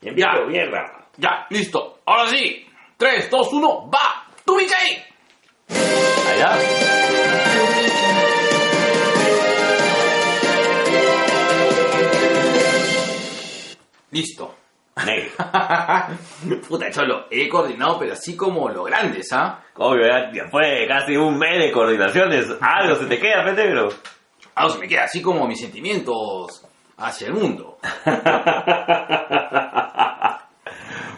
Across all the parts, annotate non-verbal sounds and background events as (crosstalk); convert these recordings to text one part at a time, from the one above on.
Ya. Envíalo, mierda. Ya, listo. Ahora sí. 3, 2, 1, va. ¡Tú, Mickey! Allá. Listo. (laughs) Puta, cholo, he coordinado, pero así como lo grandes, ¿ah? Obvio, ya de casi un mes de coordinaciones, algo se te queda, fe negro. Ah, se me queda así como mis sentimientos hacia el mundo. (laughs)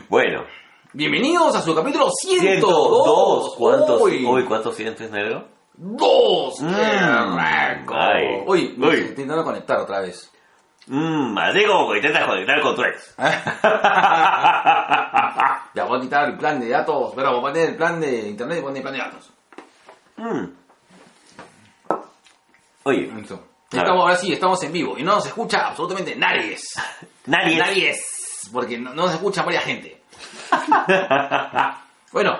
Bueno, Bienvenidos a su capítulo 102. 102. ¿Cuántos? Uy, Uy, ¿cuántos sientes, negro? dos. Mm. Ay. Me estoy intentando conectar otra vez. Mmm, así como que intentas conectar con tu ex. (laughs) Ya voy a quitar el plan de datos, pero voy a poner el plan de internet y poner el plan de datos. Mm. Oye, Listo. Estamos, ahora sí, estamos en vivo y no nos escucha absolutamente nadie. nadie. Nadie es, porque no, no nos escucha varias gente. (laughs) bueno,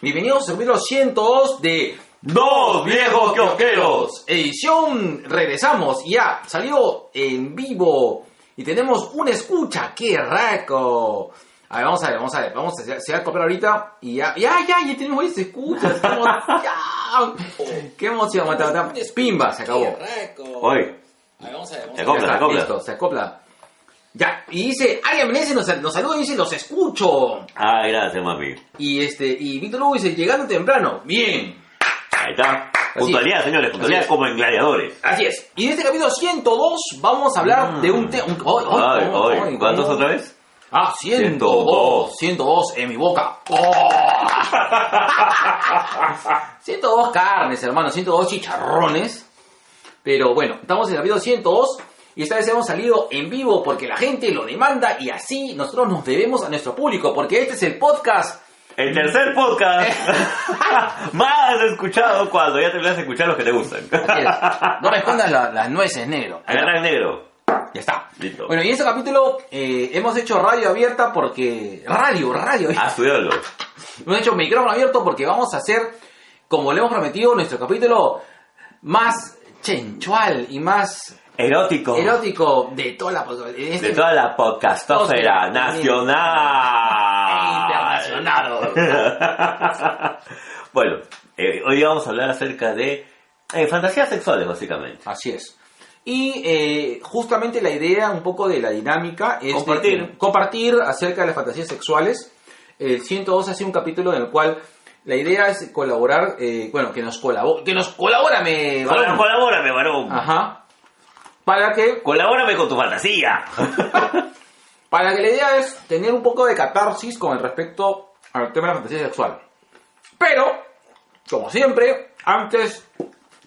bienvenidos al capítulo 102 de Dos viejos kiosqueros. Edición, regresamos, ya salió en vivo y tenemos una escucha, qué rico. A ver, vamos a ver, vamos a ver, vamos a se va a copiar ahorita y ya, ya, ya, ya tenemos esa escucha, estamos, (laughs) ya, qué emoción, mata, mata. pimba, se acabó. Vamos a ver, vamos Se acopla, se acopla. Listo, se acopla. Ya, y dice, Ariel Menezes nos, nos saluda y dice, los escucho. ah, gracias, mami. Y este, y Víctor Hugo dice, llegando temprano. Bien. Ahí está. Puntualidad, señores, puntualidad como en gladiadores. Así es. Y en este capítulo 102 vamos a hablar Mm. de un tema... Ay, ay, ¿cuántos otra vez? Ah, 102. 102 en mi boca. Oh. (laughs) 102 carnes, hermano. 102 chicharrones. Pero bueno, estamos en el capítulo 102 y esta vez hemos salido en vivo porque la gente lo demanda y así nosotros nos debemos a nuestro público porque este es el podcast. El tercer podcast (laughs) más escuchado cuando ya terminas de escuchar los que te gustan. No respondas la- las nueces, negro. Agarra el negro. Ya está. Listo. Bueno, y en este capítulo eh, hemos hecho radio abierta porque... Radio, radio. Ah, estudiarlo. Hemos hecho micrófono abierto porque vamos a hacer, como le hemos prometido, nuestro capítulo más chenchual y más Erótico. erótico de toda la... este- De toda la podcastosfera Osfera. nacional. Internacional. (laughs) bueno, eh, hoy vamos a hablar acerca de eh, fantasías sexuales, básicamente. Así es. Y eh, justamente la idea, un poco de la dinámica, es Compartir. compartir acerca de las fantasías sexuales. El 102 ha sido un capítulo en el cual la idea es colaborar, eh, bueno, que nos colabore, que nos colabórame, varón. Colabórame, varón. Ajá. Para que, Colabórame con tu fantasía. (laughs) para que la idea es tener un poco de catarsis con el respecto al tema de la fantasía sexual. Pero, como siempre, antes,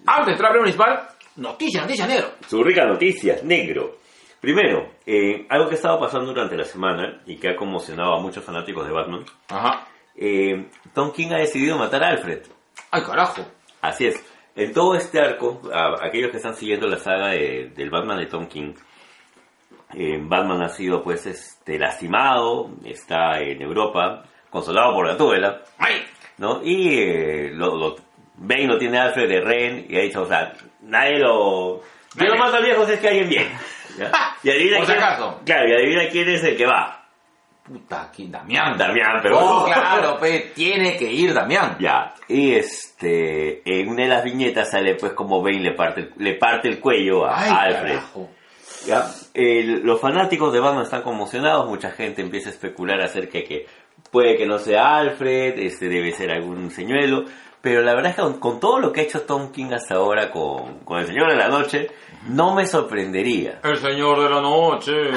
antes de entrar al principal, noticia, noticia negro. Su rica noticia, negro. Primero, eh, algo que estaba pasando durante la semana y que ha conmocionado a muchos fanáticos de Batman. Ajá. eh, Tom King ha decidido matar a Alfred. Ay, carajo. Así es. En todo este arco, a- aquellos que están siguiendo la saga de- del Batman de Tom King, eh, Batman ha sido pues este lastimado, está en Europa, consolado por Gatúbela, Ay, ¿no? Y eh, lo, lo- Bane lo tiene a Alfred de Ren y ha dicho, o sea, nadie lo... Yo lo mato al viejo si es que alguien. ¿ya? Y adivina Por si quién- acaso. Claro, y adivina quién es el que va. puta, aquí Damián. Damián, pero... Oh, claro, pe, tiene que ir Damián. Ya, y este, en una de las viñetas sale pues como Bane le parte, el- le parte el cuello a Ay, Alfred. carajo. Ya, el- los fanáticos de Batman están conmocionados, mucha gente empieza a especular acerca de que puede que no sea Alfred, este debe ser algún señuelo, pero la verdad es que con, con todo lo que ha hecho Tom King hasta ahora con, con el Señor de la Noche, no me sorprendería. El señor de la noche. (laughs)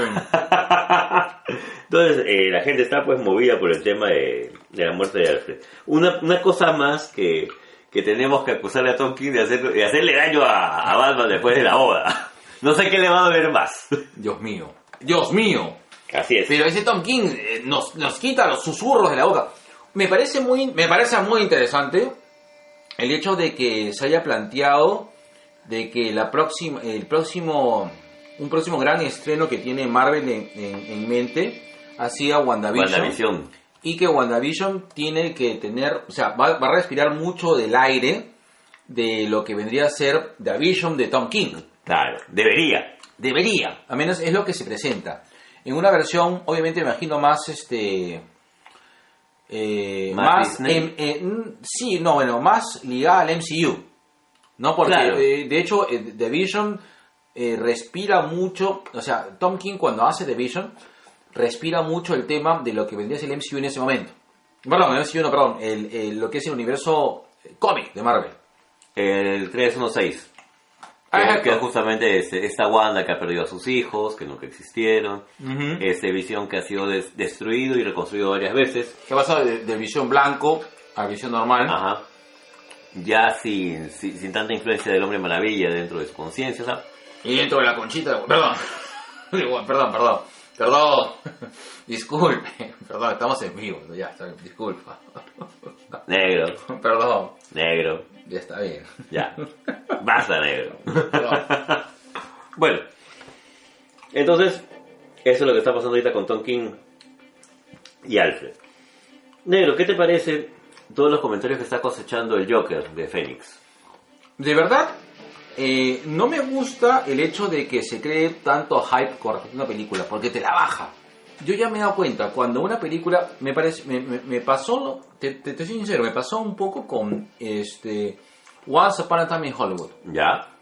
Entonces, eh, la gente está pues movida por el tema de, de la muerte de Alfred. Una, una cosa más que, que tenemos que acusarle a Tom King de, hacer, de hacerle daño a, a Batman después de la boda. (laughs) No sé qué le va a doler más. (laughs) Dios mío. Dios mío. Así es. Pero ese Tom King eh, nos, nos quita los susurros de la boca. Me parece muy, me parece muy interesante el hecho de que se haya planteado de que la próxima, el próximo, un próximo gran estreno que tiene Marvel en, en- en mente ha sido WandaVision. WandaVision. Y que WandaVision tiene que tener, o sea, va, va a respirar mucho del aire de lo que vendría a ser The Vision de Tom King. Claro, debería. Debería, al menos es lo que se presenta. en una versión, obviamente me imagino más este eh, Más em- eh, mm, sí, no, bueno, más ligada al MCU. No, porque Claro. eh, de hecho The Vision respira mucho, o sea, Tom King cuando hace The Vision respira mucho el tema de lo que vendría a ser el MCU en ese momento. Perdón, el MCU no, perdón, el, el- lo que es el universo cómic de Marvel. El 316. Que, que es justamente este- esta Wanda que ha perdido a sus hijos, que nunca existieron. Ujú. Este Visión que ha sido des- destruido y reconstruido varias veces. ¿Qué pasa de, de visión blanco a visión normal? Ajá. Ya sin, sin, sin tanta influencia del hombre maravilla dentro de su conciencia, ¿sabes? Y dentro de la conchita, perdón, (laughs) perdón, perdón, perdón, (laughs) disculpe, perdón, estamos en vivo, ya, disculpa, Negro, (laughs) perdón, negro, ya está bien, ya. Basta, negro. Bueno, entonces, eso es lo que está pasando ahorita con Tom King y Alfred. Negro, ¿qué te parece todos los comentarios que está cosechando el Joker de Fénix? De verdad, eh, no me gusta el hecho de que se cree tanto hype con respecto a una película, porque te la baja. Yo ya me he dado cuenta, cuando una película, me parece, me, me- me pasó, te, te, te soy sincero, me pasó un poco con este Once Upon a Time in Hollywood. ¿Ya?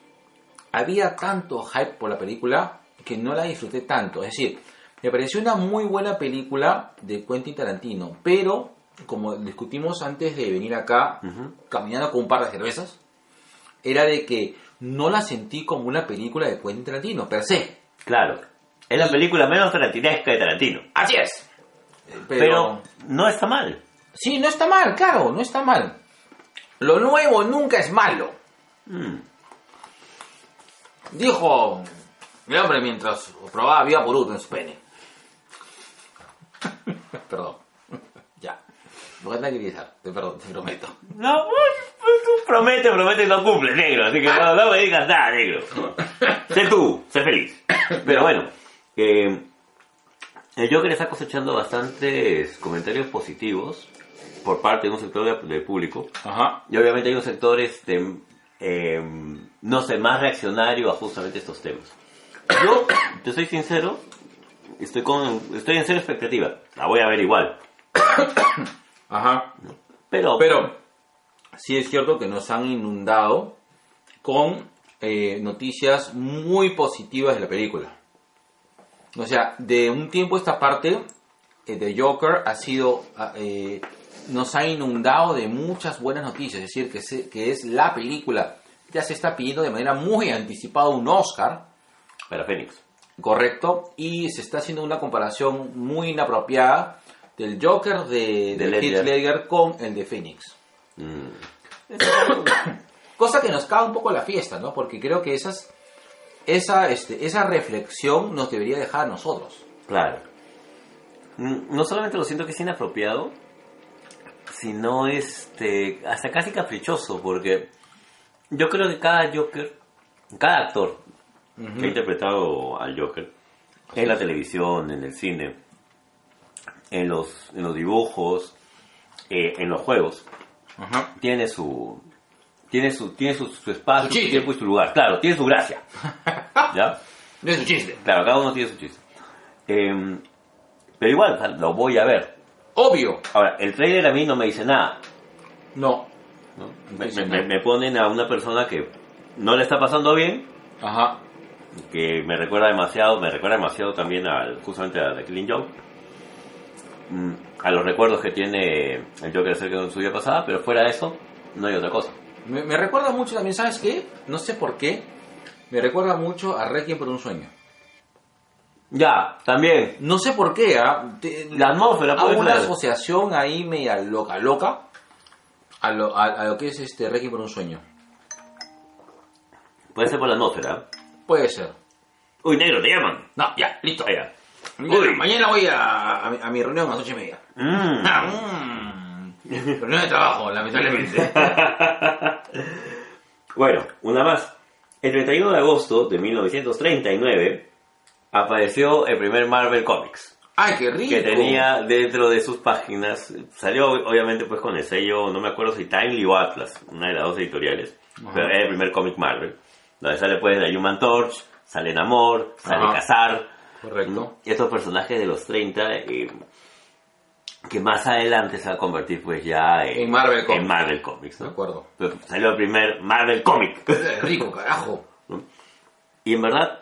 había tanto hype por la película que no la disfruté tanto. Es decir, me pareció una muy buena película de Quentin Tarantino, pero como discutimos antes de venir acá, caminando con un par de cervezas, era de que no la sentí como una película de Quentin Tarantino, per se. Claro. Es la película menos tarantinesca de Tarantino. Así es. Pero, Pero, no está mal. sí, no está mal, claro, no está mal. Lo nuevo nunca es malo. Mm. Dijo el hombre mientras probaba vía por en su pene. (laughs) Perdón. Ya. Lo que quería te perdón, te prometo. No, pues, pues, tú promete, promete y no cumple, negro. Así que (laughs) no, no me digas nada, negro. Sé tú, sé feliz. Pero bueno, eh, el Joker está cosechando bastantes comentarios positivos por parte de un sector de- del público. Ajá. Y obviamente hay un sector, este, eh, no sé, más reaccionario a justamente estos temas. Yo, te soy sincero, estoy, con, estoy en cero expectativa. La voy a ver igual. Ajá. Pero, Pero sí es cierto que nos han inundado con eh, noticias muy positivas de la película. O sea, de un tiempo esta parte, eh, The Joker ha sido, ah, eh, nos ha inundado de muchas buenas noticias. Es decir, que, se- que es la película. Ya se está pidiendo de manera muy anticipada un Oscar, para Fénix. correcto, y se está haciendo una comparación muy inapropiada del Joker de, De de Heath Ledger. Ledger con el de Phoenix. Mm. Cosa que nos caga un poco la fiesta, ¿no? Porque creo que esas, esa, este, esa reflexión nos debería dejar a nosotros. Claro. No solamente lo siento que es inapropiado, sino este, hasta casi caprichoso, porque yo creo que cada Joker, cada actor que ha interpretado al Joker, en la televisión, en el cine, en los, en los dibujos, eh, en los juegos, tiene su tiene su tiene su, su espacio, Su su, tiempo y su lugar. Claro, tiene su gracia. ¿Ya? No es un chiste. Claro, cada uno tiene su chiste. Em, pero igual, lo voy a ver. Obvio. Ahora, el trailer a mí no me dice nada. No. ¿no? Me, me- nada. me ponen a una persona que no le está pasando bien, Ajá. que me recuerda demasiado, me recuerda demasiado también al, justamente a The Killing Joke. Mm, a los recuerdos que tiene el Joker acerca de su vida pasada, pero fuera de eso, no hay otra cosa. Me, me recuerda mucho también, ¿sabes qué? No sé por qué. Me recuerda mucho a Requiem por un sueño. Ya, también, No sé por qué, ¿ah? Te- la atmósfera Hago puede una ser. asociación ahí media loca, loca a lo, a, a lo que es este Requiem por un sueño. Puede ser por la atmósfera. Puede ser. Uy, negro, te llaman. No, ya, listo. Ah, ya. Mañana, Uy. mañana voy a, a mi- a mi reunión a las ocho y media. Mm. (laughs) Ah, mm. Reunión de trabajo, lamentablemente. (laughs) Bueno, una más. El 31 de agosto de 1939 apareció el primer Marvel Comics, ¡Ay, qué rico! que tenía dentro de sus páginas, salió obviamente pues con el sello, no me acuerdo si Timely o Atlas, una de las dos editoriales, pero era el primer cómic Marvel, donde sale pues la Human Torch, sale Namor, sale Ajá. Cazar, Correcto. Estos personajes de los 30 eh, que más adelante se va a convertir pues ya en, En Marvel Comics. en Marvel Comics, De ¿no? acuerdo. Pero Salió el primer Marvel Comic. (laughs) Es rico, carajo. Y en verdad,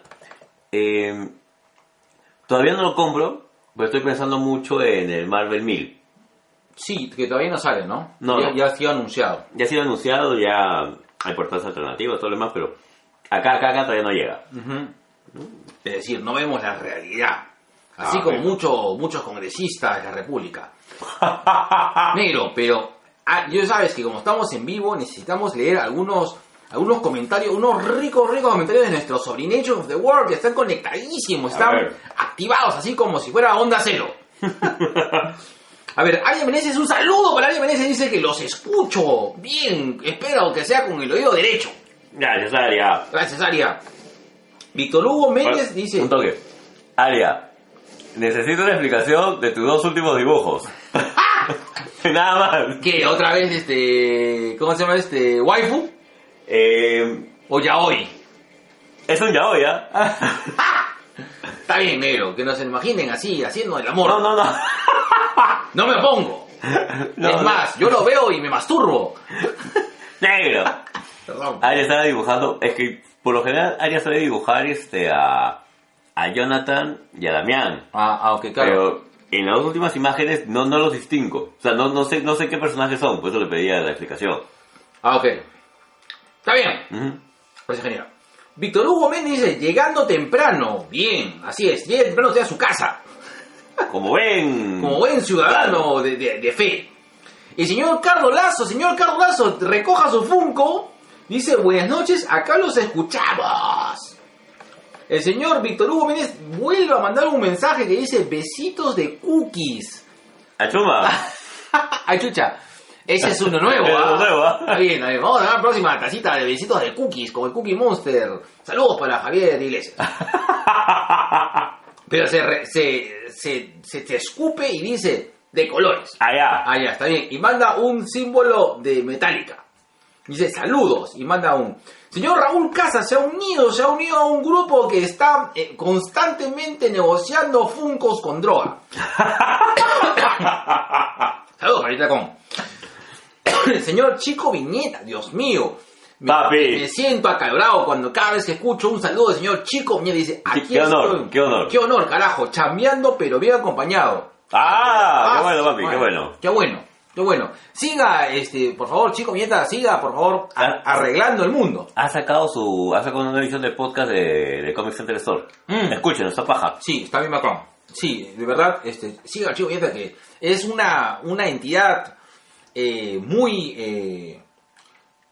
eh, todavía no lo compro, pero estoy pensando mucho en el Marvel 1000. Sí, que todavía no sale, ¿no? No, ya, no. ya ha sido anunciado. Ya ha sido anunciado, ya hay portales alternativos, todo lo demás, pero acá, acá, acá todavía no llega. Es decir, no vemos la realidad. Así Ah, como bueno. mucho- muchos congresistas de la República. (laughs) Negro, pero ah, yo sabes que como estamos en vivo necesitamos leer algunos algunos comentarios, unos ricos, ricos comentarios de nuestros sobrinechos of the world que están conectadísimos, están activados así como si fuera onda cero. (laughs) A ver, Aria Meneses, un saludo para Aria Meneses, dice que los escucho bien, espero que sea con el oído derecho. Gracias, Aria. Gracias, Aria. Víctor Hugo Méndez dice... Un toque. Aria, necesito una explicación de tus dos últimos dibujos. (laughs) Nada más. que otra vez este ¿cómo se llama este waifu Eh, o yaoi? es un yaoi, ¿ya? (laughs) Está bien, negro, que no se lo imaginen así haciendo el amor. No, no, no. (laughs) No me opongo. No, es no. más, yo lo veo y me masturbo. Negro. Perdón. Aria estaba dibujando, es que por lo general Aria suele dibujar este a, a Jonathan y a Damián. Ah, ah, ok, claro. Pero en las últimas imágenes no, no los distingo. O sea, no, no sé, no sé qué personajes son, por eso le pedía la explicación. Ah, ok. Está bien. Ujú. Parece genial. Víctor Hugo Méndez dice, llegando temprano. Bien, así es. Llega temprano usted a su casa. Como ven. Como buen ciudadano de, de- de fe. El señor Carlos Lazo, señor Carlos Lazo, recoja su Funko. Dice, buenas noches, acá los escuchamos. El señor Víctor Hugo Méndez vuelve a mandar un mensaje que dice, besitos de cookies. Achuma. (laughs) Ay, chucha. Ese es uno nuevo, (laughs) ¿ah? uno nuevo, ¿ah? Está bien, está bien. Vamos a la próxima tacita de besitos de cookies, como el Cookie Monster. Saludos para Javier Iglesias. (laughs) Pero se, re- se, se, se, se escupe y dice, de colores. Allá. Ya, está bien. Y manda un símbolo de metálica. Dice saludos y manda un... Señor Raúl Casas se ha unido, se ha unido a un grupo que está eh, constantemente negociando funcos con droga. (laughs) saludos, Marita Con. El señor Chico Viñeta, Dios mío. Me, Papi. me siento acalorado cuando cada vez que escucho un saludo del señor Chico Viñeta dice, aquí qué honor, estoy. qué honor. Qué honor, carajo, chambeando pero bien acompañado. Ah, qué bueno, papi, qué bueno. Qué bueno, qué bueno. Siga, este, por favor, chico Viñeta, siga, por favor, Ah. arreglando el mundo. Ha sacado su, ha sacado una edición de podcast de, de Comic Center Store. Mm. Escuchen, esta paja. Sí, está bien Macron. Sí, de verdad, este, siga chico Viñeta que es una, una entidad eh, muy eh,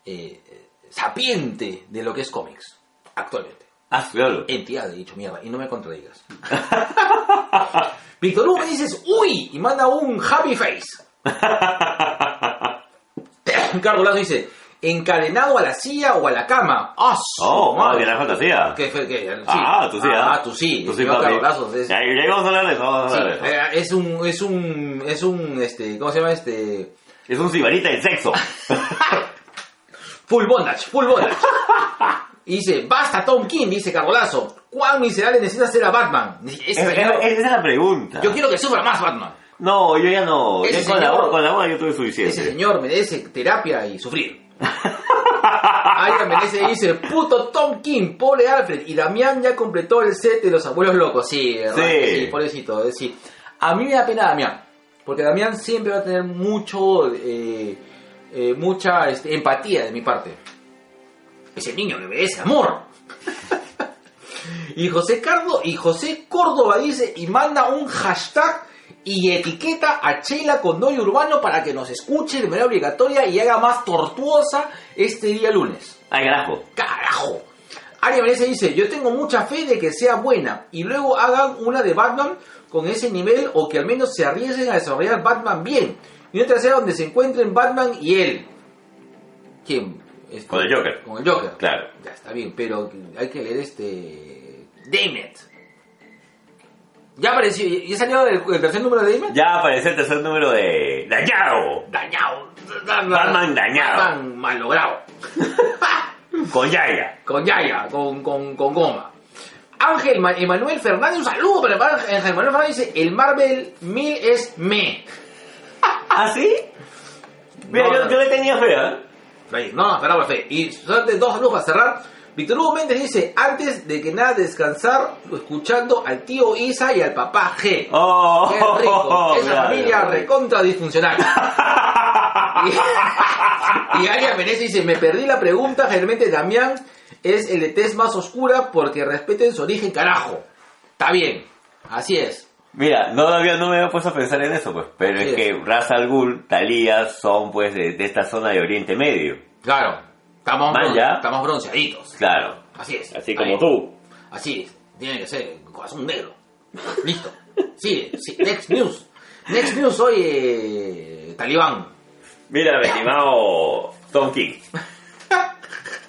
eh, sapiente de lo que es cómics actualmente. Ah, claro. Entidad, he dicho mierda, y no me contradigas. (laughs) Víctor Hugo me dices, uy, y manda un happy face. (laughs) Carlos Lazo dice, encadenado a la silla o a la cama. ¡Ah, Oh, ah, madre! gran fantasía. ¿Qué fue? ¿Qué? Sí. Ah, tú sí, Ah, ¿ah? tú sí. Tú sí, es, Ya, ya vamos a hablar de eso, vamos a sí, hablar de eso. eh, es un, es un, es un, este, ¿cómo se llama este? Es un cibarita del sexo. (laughs) Full bondage, full bondage. (laughs) Y dice, basta Tom King, dice Cargolazo. ¿Cuán miserable necesita ser a Batman? Dice, Es- "Ese es- señor- esa es la pregunta. yo quiero que sufra más Batman. No, yo ya no. Ese Ya con, la, señor- hora- con la yo tuve suficiente. Ese señor merece terapia y sufrir. (laughs) Alguien merece dice, puto Tom King, pobre Alfred. Y Damián ya completó el set de los abuelos locos. Sí. Sí. sí pobrecito. decir, a mí me da pena Damián. Porque Damián siempre va a tener mucho, eh, eh, mucha este, empatía de mi parte. Ese niño le merece amor. (laughs) y José Cardo, y José Córdoba dice y manda un hashtag y etiqueta a Chela Condoy Urbano para que nos escuche de manera obligatoria y haga más tortuosa este día lunes. Ay, carajo. ¡Carajo! Aria Vanessa dice, yo tengo mucha fe de que sea buena y luego hagan una de Batman con ese nivel o que al menos se arriesguen a desarrollar Batman bien. Y una tercera donde se encuentren Batman y él. ¿Quién? Este, Con el Joker. Con el Joker. Claro. Ya está bien, pero hay que leer este... Damn ¿Ya apareció? ¿Ya salió el, el tercer número de Damon? Ya apareció el tercer número de Dañado. Dañado. Batman dañado. Batman malogrado. (laughs) Con Yaya. con Yaya, con, con, con goma. Ángel Ma- Emanuel Fernández, un saludo para Ángel Emanuel Fernández, dice, el Marvel 1000 es me. (laughs) ¿Ah, sí? Mira, No, yo, no. yo le tenía fe, ¿eh? Ahí, no, esperaba fe. Y solamente dos saludos para cerrar. Víctor Hugo Méndez dice, antes de que nada descansar, escuchando al tío Isa y al papá G. Oh, Qué rico. (laughs) Esa claro. familia recontra disfuncional. (laughs) y, y Aria Menezes dice, me perdí la pregunta, generalmente Damián es el de tez más oscura porque respeten su origen, carajo. Está bien, así es. Mira, no, había, no me había puesto a pensar en eso, pues. Pero Así es que Ras Al Ghul, Talía son, pues, de, de esta zona de Oriente Medio. Claro, estamos, Man, bron- ya. estamos bronceaditos. Claro. Así es. Así Ahí. como tú. Así es, tiene que ser corazón negro. Listo. Sí, sí. Next news. Next news hoy, eh, Talibán. Mira, mi estimado Tom King.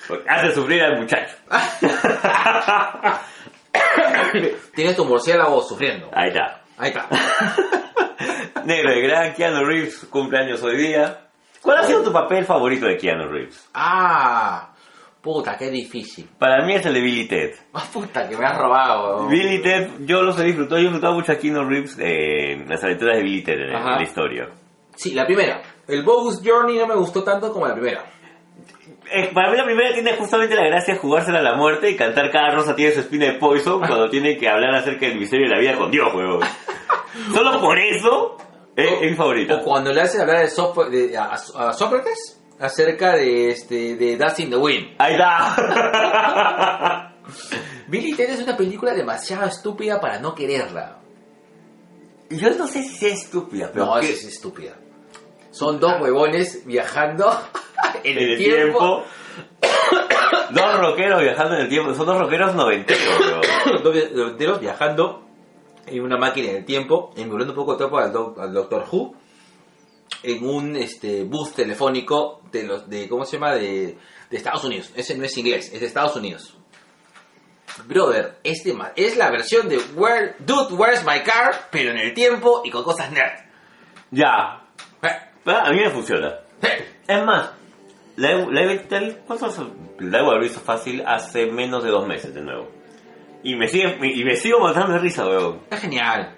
Porque hace sufrir al muchacho. (coughs) Tienes tu murciélago sufriendo. Ahí está. Ahí está. (laughs) Negro, el gran Keanu Reeves cumpleaños hoy día. ¿Cuál ha sido tu papel favorito de Keanu Reeves? Ah, puta, qué difícil. Para mí es el de Billy Ted. (laughs) Ah, puta, que me has robado. weón. Billy Ted, yo los he disfrutado, yo he disfrutado mucho a Keanu Reeves eh, en las aventuras de Billy Ted en, Ajá. la historia. Sí, la primera. El Bogus Journey no me gustó tanto como la primera. Eh, para mí la primera tiene justamente la gracia de jugársela a la muerte y cantar cada rosa tiene su espina de poison cuando (laughs) tiene que hablar acerca del misterio de la vida con Dios, weón. (laughs) Solo por eso es, es mi favorita. O cuando le hacen hablar de Sócr- de- a, a Sócrates acerca de este de Dust in the Wind. Ahí está. (laughs) Billy Ted es una película demasiado estúpida para no quererla. Yo no sé si sea estúpida, pero No, que- es estúpida. Son dos huevones viajando (laughs) en, en el tiempo. (coughs) dos rockeros viajando en el tiempo. Son dos rockeros noventeros, (coughs) dos noventeros viajando en una máquina del tiempo, emulando un poco tiempo al, doc- al Doctor Who, en un este bus telefónico de los de ¿cómo se llama? de, de Estados Unidos. Ese no es inglés, es de Estados Unidos. Brother, este es la versión de Where, Dude, Where's My Car, pero en el tiempo y con cosas nerd. Ya. Eh, Ah, A mí me funciona. eh. Es más, la la he- tal- ¿cuántos- la he visto fácil hace menos de dos meses de nuevo. Y me, sigue, y me sigo matando de risa, weón. Es genial.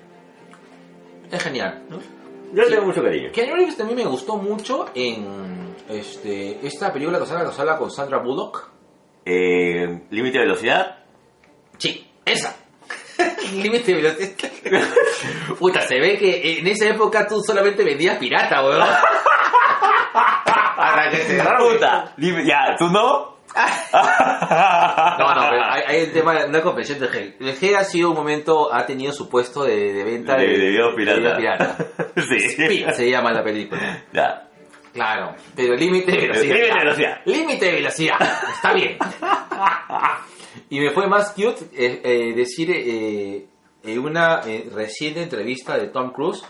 Es genial. ¿no? Yo le Sí. tengo mucho cariño. Keanu Reeves también me gustó mucho en este, esta película que que sale con Sandra Bullock. Eh, Límite de velocidad. Sí, esa. (laughs) Límite de velocidad. (laughs) Puta, se ve que en esa época tú solamente vendías pirata, weón. (laughs) Hasta que se. Puta. Ya, ¿tú no? (laughs) No, no, pero hay, hay el tema de una confesión de G. El G ha sido un momento, ha tenido su puesto de, de venta De, de de pirata. video pirata. (laughs) sí. Speed se llama la película. Ya. Claro, pero límite de velocidad. Límite de velocidad. Límite de velocidad. Está bien. Y me fue más cute eh, eh, decir eh, en una eh, reciente entrevista de Tom Cruise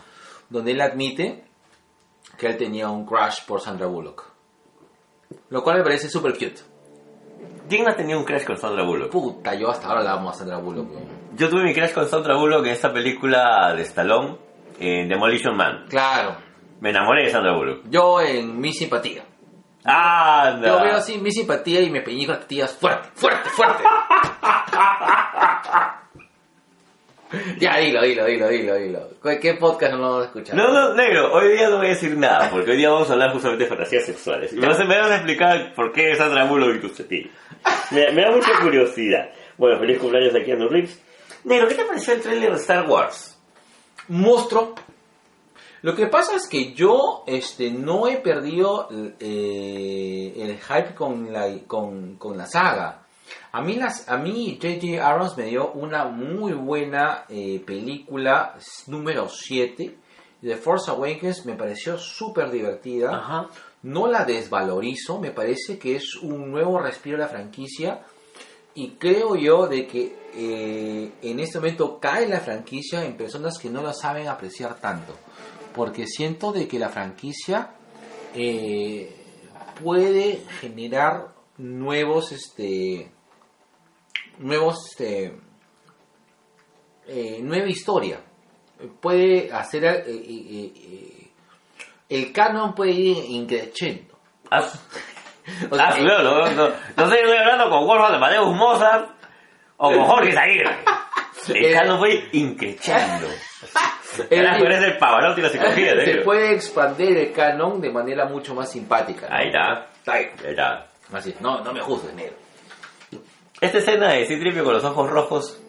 donde él admite que él tenía un crush por Sandra Bullock. Lo cual me parece súper cute. ¿Quién ha tenido un crash con Sandra Bullock? Puta, yo hasta ahora la amo a Sandra Bullock. weón. Yo tuve mi crash con Sandra Bullock en esta película de Stallone, en Demolition Man. Claro, Me enamoré de Sandra Bullock. yo en mi simpatía. ¡Anda! Yo veo así mi simpatía y me peñico las tías fuerte, fuerte, fuerte. (laughs) (laughs) ya, dilo, dilo, dilo, dilo, dilo. ¿Qué- ¿Qué podcast no lo vamos a escuchar? No, no, negro, hoy día no voy a decir nada, porque hoy día vamos a hablar justamente de fantasías sexuales. Y me vas a me vas a explicar por qué Sandra Bullock y tetillas. Me, me da mucha curiosidad. Bueno, feliz cumpleaños a Keanu Reeves. Negro, ¿qué te pareció el trailer de Star Wars? monstruo. Lo que pasa es que yo este, no he perdido eh, el hype con la, con, con la saga. A mí, las, a mí J.J. Abrams me dio una muy buena eh, película número 7. The Force Awakens me pareció súper divertida. Ajá. No la desvalorizo, me parece que es un nuevo respiro de la franquicia y creo yo de que eh, en este momento cae la franquicia en personas que no la saben apreciar tanto, porque siento de que la franquicia eh, puede generar nuevos, este, nuevos, este, eh, nueva historia, puede hacer eh, eh, eh, el canon puede ir increciendo. Haz- (laughs) O sea, haz- no, no, no, no sé, estoy hablando con Wolfgang de Amadeus Mozart, O con Jorge Zaguirre. (laughs) El canon fue increchando. Carajo, (laughs) eres el Pavarotti la psicología, Se puede expandir el canon de manera mucho más simpática. ¿no? Ahí está. Ahí está. Así, no, no me juzgues, negro. Esta escena de Citripio con los ojos rojos.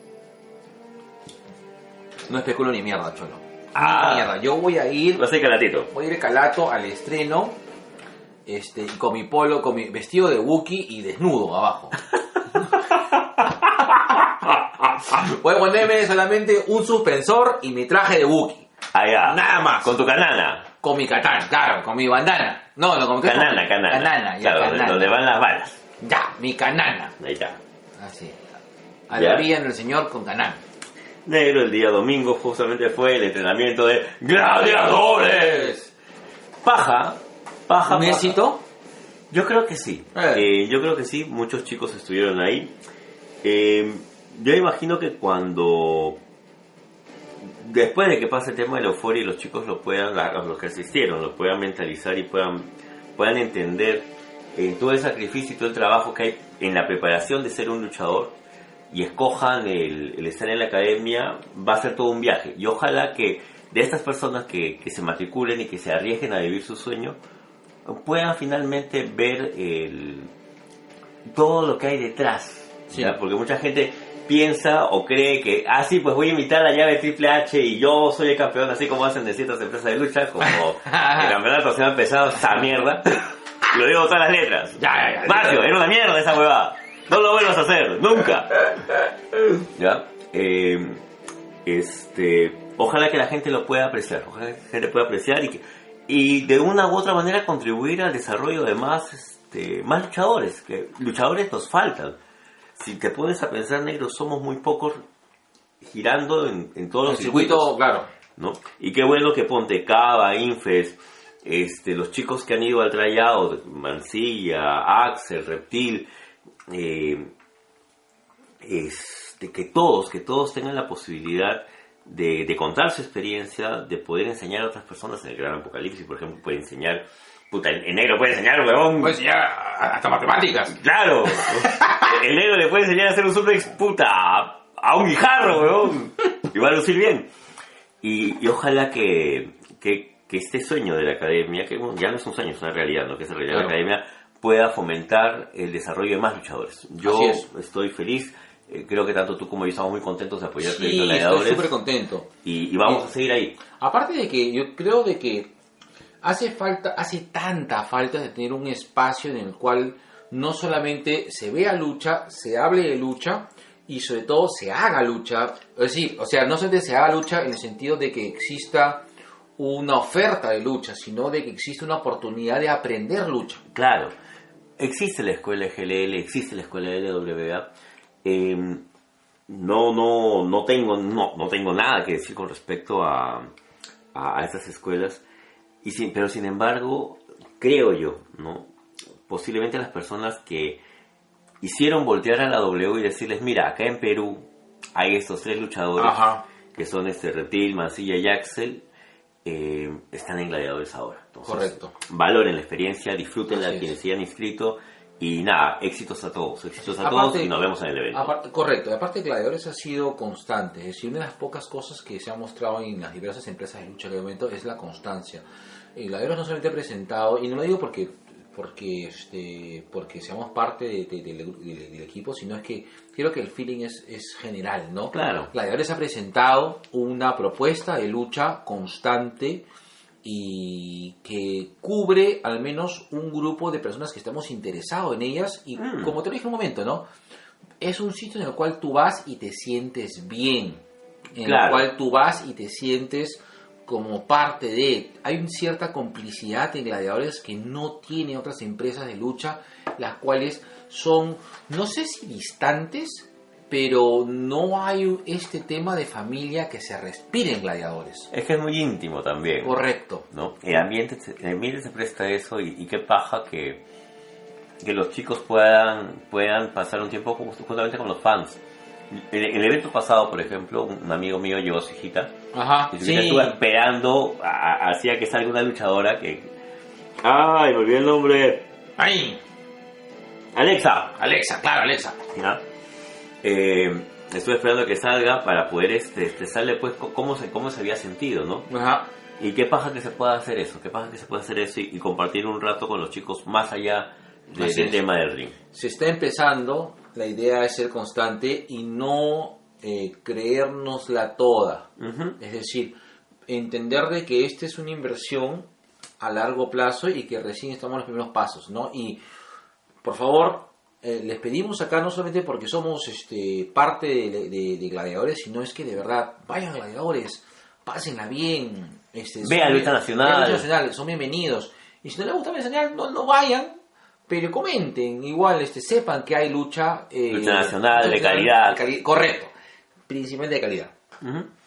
No especulo ni mierda, cholo. Ah. Ni mierda. Yo voy a ir, Lo sé, calatito. voy a ir calato al estreno, este, y con mi polo, con mi vestido de Wookiee y desnudo abajo. (laughs) voy a ponerme solamente un suspensor y mi traje de Wookiee. Allá. Nada más. Con tu canana. Con mi katana, claro, con mi bandana. No, no, con mi Canana, canana. Canana, ya, Claro, canana. donde van las balas. Ya, mi canana. Ahí está. Así. A Ya. la vía en el señor con canana. Negro, el día domingo justamente fue el entrenamiento de gladiadores. Paja. Paja. ¿Un éxito? Yo creo que sí. Eh. Eh, yo creo que sí. Muchos chicos estuvieron ahí. Eh, yo imagino que cuando después de que pase el tema de la euforia y los chicos lo puedan, los que asistieron, lo puedan mentalizar y puedan, puedan entender todo el sacrificio y todo el trabajo que hay en la preparación de ser un luchador y escojan el, el estar en la academia, va a ser todo un viaje. Y ojalá que de estas personas que, que se matriculen y que se arriesguen a vivir su sueño, puedan finalmente ver el, todo lo que hay detrás. Sí. Porque mucha gente piensa o cree que, ah, sí, pues voy a imitar la llave Triple H y yo soy el campeón, así como hacen de ciertas empresas de lucha, como (laughs) el campeonato se ha empezado esa mierda. Lo digo todas las letras. Ya, ya, ya. Marcio, era una mierda esa huevada. No lo vuelvas a hacer, nunca. ¿Ya? Eh, este, ojalá que la gente lo pueda apreciar, ojalá que la gente pueda apreciar y, que, y de una u otra manera contribuir al desarrollo de más, este, más luchadores, que luchadores nos faltan. Si te pones a pensar, negro, somos muy pocos girando en, en todos El los circuito, circuitos. claro. ¿no? Y qué bueno que Ponte Cava, Infes, este, los chicos que han ido al tryout, Mancilla, Axel, Reptil, eh, este, que todos, que todos tengan la posibilidad de, de contar su experiencia, de poder enseñar a otras personas en el Gran Apocalipsis, por ejemplo, puede enseñar, puta, el negro puede enseñar, huevón, Pues ya, hasta matemáticas. Claro. (laughs) El negro le puede enseñar a hacer un suplex puta a, a un guijarro, weón. Y va a lucir bien. Y, y ojalá que, que, que este sueño de la academia, que ya no es un sueño, es una realidad, ¿no? Que es la realidad de la academia, pueda fomentar el desarrollo de más luchadores. Yo es. estoy feliz. eh, creo que tanto tú como yo estamos muy contentos de apoyar Sí, de estoy súper contento. Y, y vamos Sí. a seguir ahí. Aparte de que yo creo de que hace falta, hace tanta falta de tener un espacio en el cual no solamente se vea lucha, se hable de lucha y sobre todo se haga lucha. Es decir, o sea, no solamente se haga lucha en el sentido de que exista una oferta de lucha, sino de que existe una oportunidad de aprender lucha. Claro, existe la escuela GLL, existe la escuela LWA. Eh, no, no, no tengo, no, no tengo nada que decir con respecto a, a, estas escuelas. Y sin, pero sin embargo, creo yo, ¿no? Posiblemente las personas que hicieron voltear a la W y decirles, mira, acá en Perú hay estos tres luchadores Ajá. que son este Reptil, Mancilla y Axel, eh, están en Gladiadores ahora. Entonces, Correcto. Valoren la experiencia, disfrútenla es. quienes se hayan inscrito y nada, éxitos a todos, éxitos a Aparte- todos y nos vemos en el evento. Aparte- correcto, y aparte Gladiadores ha sido constante, es decir, una de las pocas cosas que se ha mostrado en las diversas empresas de lucha que momento es la constancia. Y Gladiadores no solamente ha presentado, y no lo digo porque porque este porque seamos parte de- de- del- equipo, sino es que creo que el feeling es, es general, ¿no? Claro. Gladiadores ha presentado una propuesta de lucha constante y que cubre al menos un grupo de personas que estamos interesados en ellas y Mm. como te lo dije un momento, ¿no? Es un sitio en el cual tú vas y te sientes bien, en Claro. el cual tú vas y te sientes como parte de. Hay una cierta complicidad en gladiadores que no tiene otras empresas de lucha, las cuales son, no sé si distantes, pero no hay este tema de familia que se respire en gladiadores. Es que es muy íntimo también. Correcto. ¿no? El ambiente, el ambiente se presta a eso y, y qué paja que, que los chicos puedan, puedan pasar un tiempo justamente con los fans. En el evento pasado, por ejemplo, un amigo mío llevó a su hijita Ajá. y hijita estuvo esperando, hacía que salga una luchadora que... ¡Ay, me olvidé el nombre! Ahí. ¡Alexa! Alexa, claro, Alexa. ¿ya? eh, estuve esperando que salga para poder este, expresarle pues cómo se, cómo se había sentido, ¿no? Ajá. Y qué paja que se pueda hacer eso, qué paja que se pueda hacer eso y, y compartir un rato con los chicos más allá de- del tema del ring. Se está empezando, la idea es ser constante y no eh, creérnosla toda. Es decir, entender de que esta es una inversión a largo plazo y que recién estamos en los primeros pasos, ¿no? Y por favor, eh, les pedimos acá no solamente porque somos este, parte de, de- de gladiadores, sino es que de verdad vayan gladiadores, pásenla bien. Este, Vean Lucha Nacional. son bienvenidos. Y si no les gusta Lucha Nacional, no, no vayan, pero comenten, igual este, sepan que hay lucha. eh, Lucha nacional, de calidad. cali- correcto, principalmente de calidad.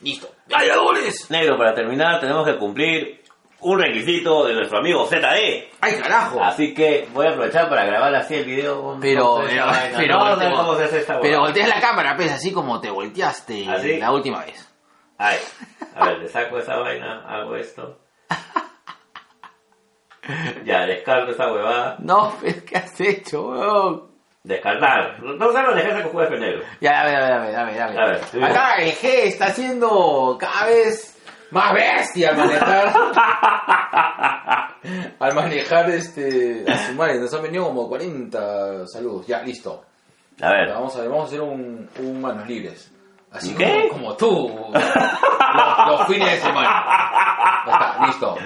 Listo. ¡Gladiadores! Negro, para terminar tenemos que cumplir un requisito de nuestro amigo ZD. ¡Ay, carajo! Así que voy a aprovechar para grabar así el video. Pero, ¿Cómo se pero, esta vaina? pero, no, no sé pero- cómo se hace esta pero huevada. volteas la cámara, pues, así como te volteaste ¿Así? la última vez. Ay, a ver, le saco esa vaina, hago esto. (laughs) Ya, descarto esa huevada. No, pero ¿qué has hecho, weón? Descartar. No los ejercicios que juega negro. Ya, dame, dame, dame, dame. A ver, sí. Acá el G está siendo cada vez más bestia al manejar. (laughs) al manejar este. A su madre, nos han venido como 40 saludos. Ya, listo. A ver. Vamos a ver, vamos a hacer un, un manos libres. Así ¿Qué? como, como tú. los, los fines de semana. Ya está, listo.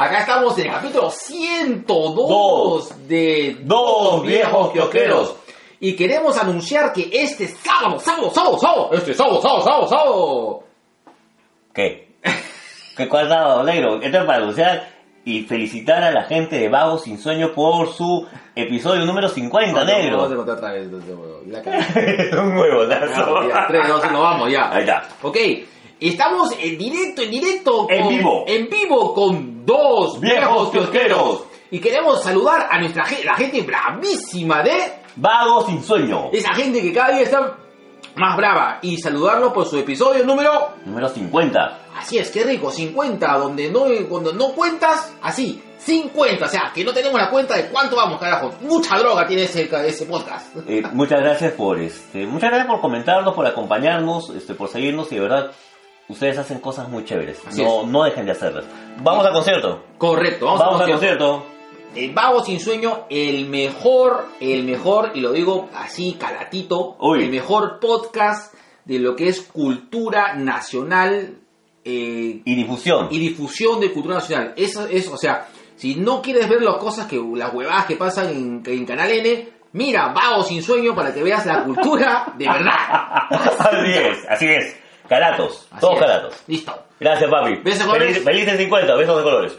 Acá estamos en el capítulo 102 de Dos viejos kiosqueros. Y queremos anunciar que este sábado, sábado, sábado, sábado, este sábado, sábado, sábado, sábado. ¿Qué? ¿Qué cuál dado, negro? Esto es para anunciar y felicitar a la gente de Vago Sin Sueño por su episodio número 50, Vamos a negro. contar otra vez. no, no, La (laughs) un huevonazo. Ya, tres, dos, vamos ya. Ahí está. Ok, estamos en directo, en directo. En con- vivo. En vivo con dos Viejos kiosqueros. Y queremos saludar a nuestra gente, la gente bravísima de Vago Sin Sueño. esa gente que cada día está más brava. Y saludarlo por su episodio número. Número 50. Así es, qué rico, 50, donde no, cuando no cuentas, así, 50, o sea, que no tenemos la cuenta de cuánto vamos, carajo. Mucha droga tiene ese, ese podcast. Eh, muchas gracias por este, muchas gracias por comentarnos, por acompañarnos, este, por seguirnos y de verdad ustedes hacen cosas muy chéveres. Así No, no dejen de hacerlas. Vamos al concierto. Correcto, vamos, Vamos a al concierto. El Vago Sin Sueño, el mejor, el mejor, y lo digo así calatito, Uy. el mejor podcast de lo que es cultura nacional eh, Y difusión. y difusión de cultura nacional. Eso es, o sea, si no quieres ver las cosas que, las huevadas que pasan en, en Canal N, mira Vago Sin Sueño para que veas la cultura de verdad. (laughs) así es, así es. Calatos, Así todos es. calatos. Listo. Gracias, papi. Besos de colores. Feliz, de 50, besos de colores.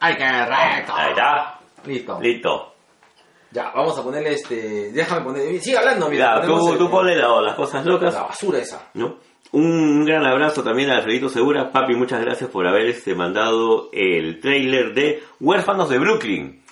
Ay, qué recto. Ahí está. Listo. Listo. Ya, vamos a ponerle este. Déjame poner. Sigue hablando, mira. Ya, tú, el- tú ponle la- las cosas locas. La basura esa. ¿no? Un gran abrazo también a Alfredito Segura. Papi, muchas gracias por haber este, mandado el trailer de Huérfanos de Brooklyn.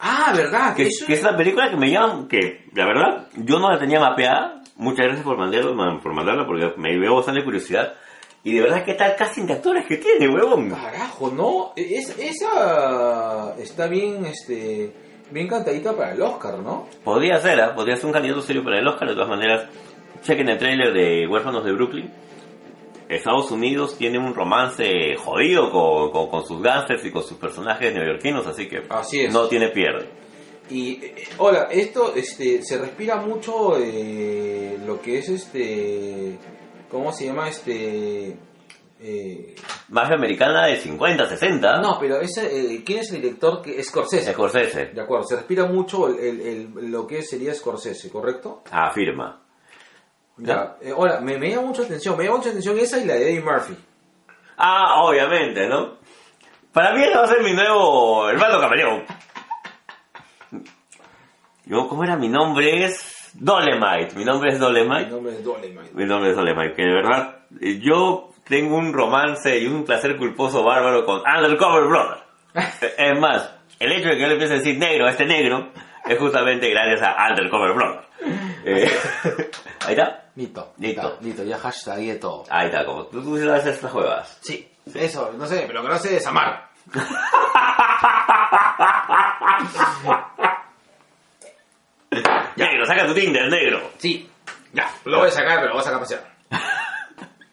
Ah, ¿verdad? Que, Eso- que es una película que me llama, que la verdad, yo no la tenía mapeada. Muchas gracias por, mandarlo, man- por mandarla porque me dio bastante curiosidad. Y de verdad, ¿qué tal casting de actores que tiene, huevón? Carajo, no. Es- esa está bien, este. Bien cantadita para el Oscar, ¿no? Podría ser, ¿ah? podría ser un candidato serio para el Oscar. De todas maneras, chequen el trailer de Huérfanos de Brooklyn. Estados Unidos tiene un romance jodido con, con- con sus gángsters y con sus personajes neoyorquinos, así que Así es. no tiene pierde. Y eh, hola, esto este se respira mucho eh, lo que es este ¿cómo se llama este eh, Mafia americana de 50, 60. no, pero ese eh, ¿quién es el director que Scorsese? Scorsese De acuerdo, se respira mucho el, el- el- lo que sería Scorsese, ¿correcto? afirma. Ya. Eh, hola, me, me llama mucha atención, me llama mucha atención esa y la de Eddie Murphy. Ah, obviamente, ¿no? Para mí ese va a ser mi nuevo hermano camaleón. Yo, ¿cómo era? Mi nombre es Dolemite. Mi nombre es Mi Dolemite. nombre es Dolemite. Mi nombre es Dolemite. Que de verdad, eh, yo tengo un romance y un placer culposo bárbaro con Undercover Brother. (laughs) Eh, es más, el hecho de que yo le empiece a decir negro a este negro es justamente gracias a Undercover Brother. Eh, (laughs) ahí está. Listo, Listo. listo, ya hashtagué todo. Ahí está, como tú, tú sabes estas juegas. Sí, eso, no sé, pero que no sé es amar. (laughs) Negro, saca tu Tinder, negro. Sí, Ya, lo voy a sacar, pero lo voy a sacar pasear. (laughs)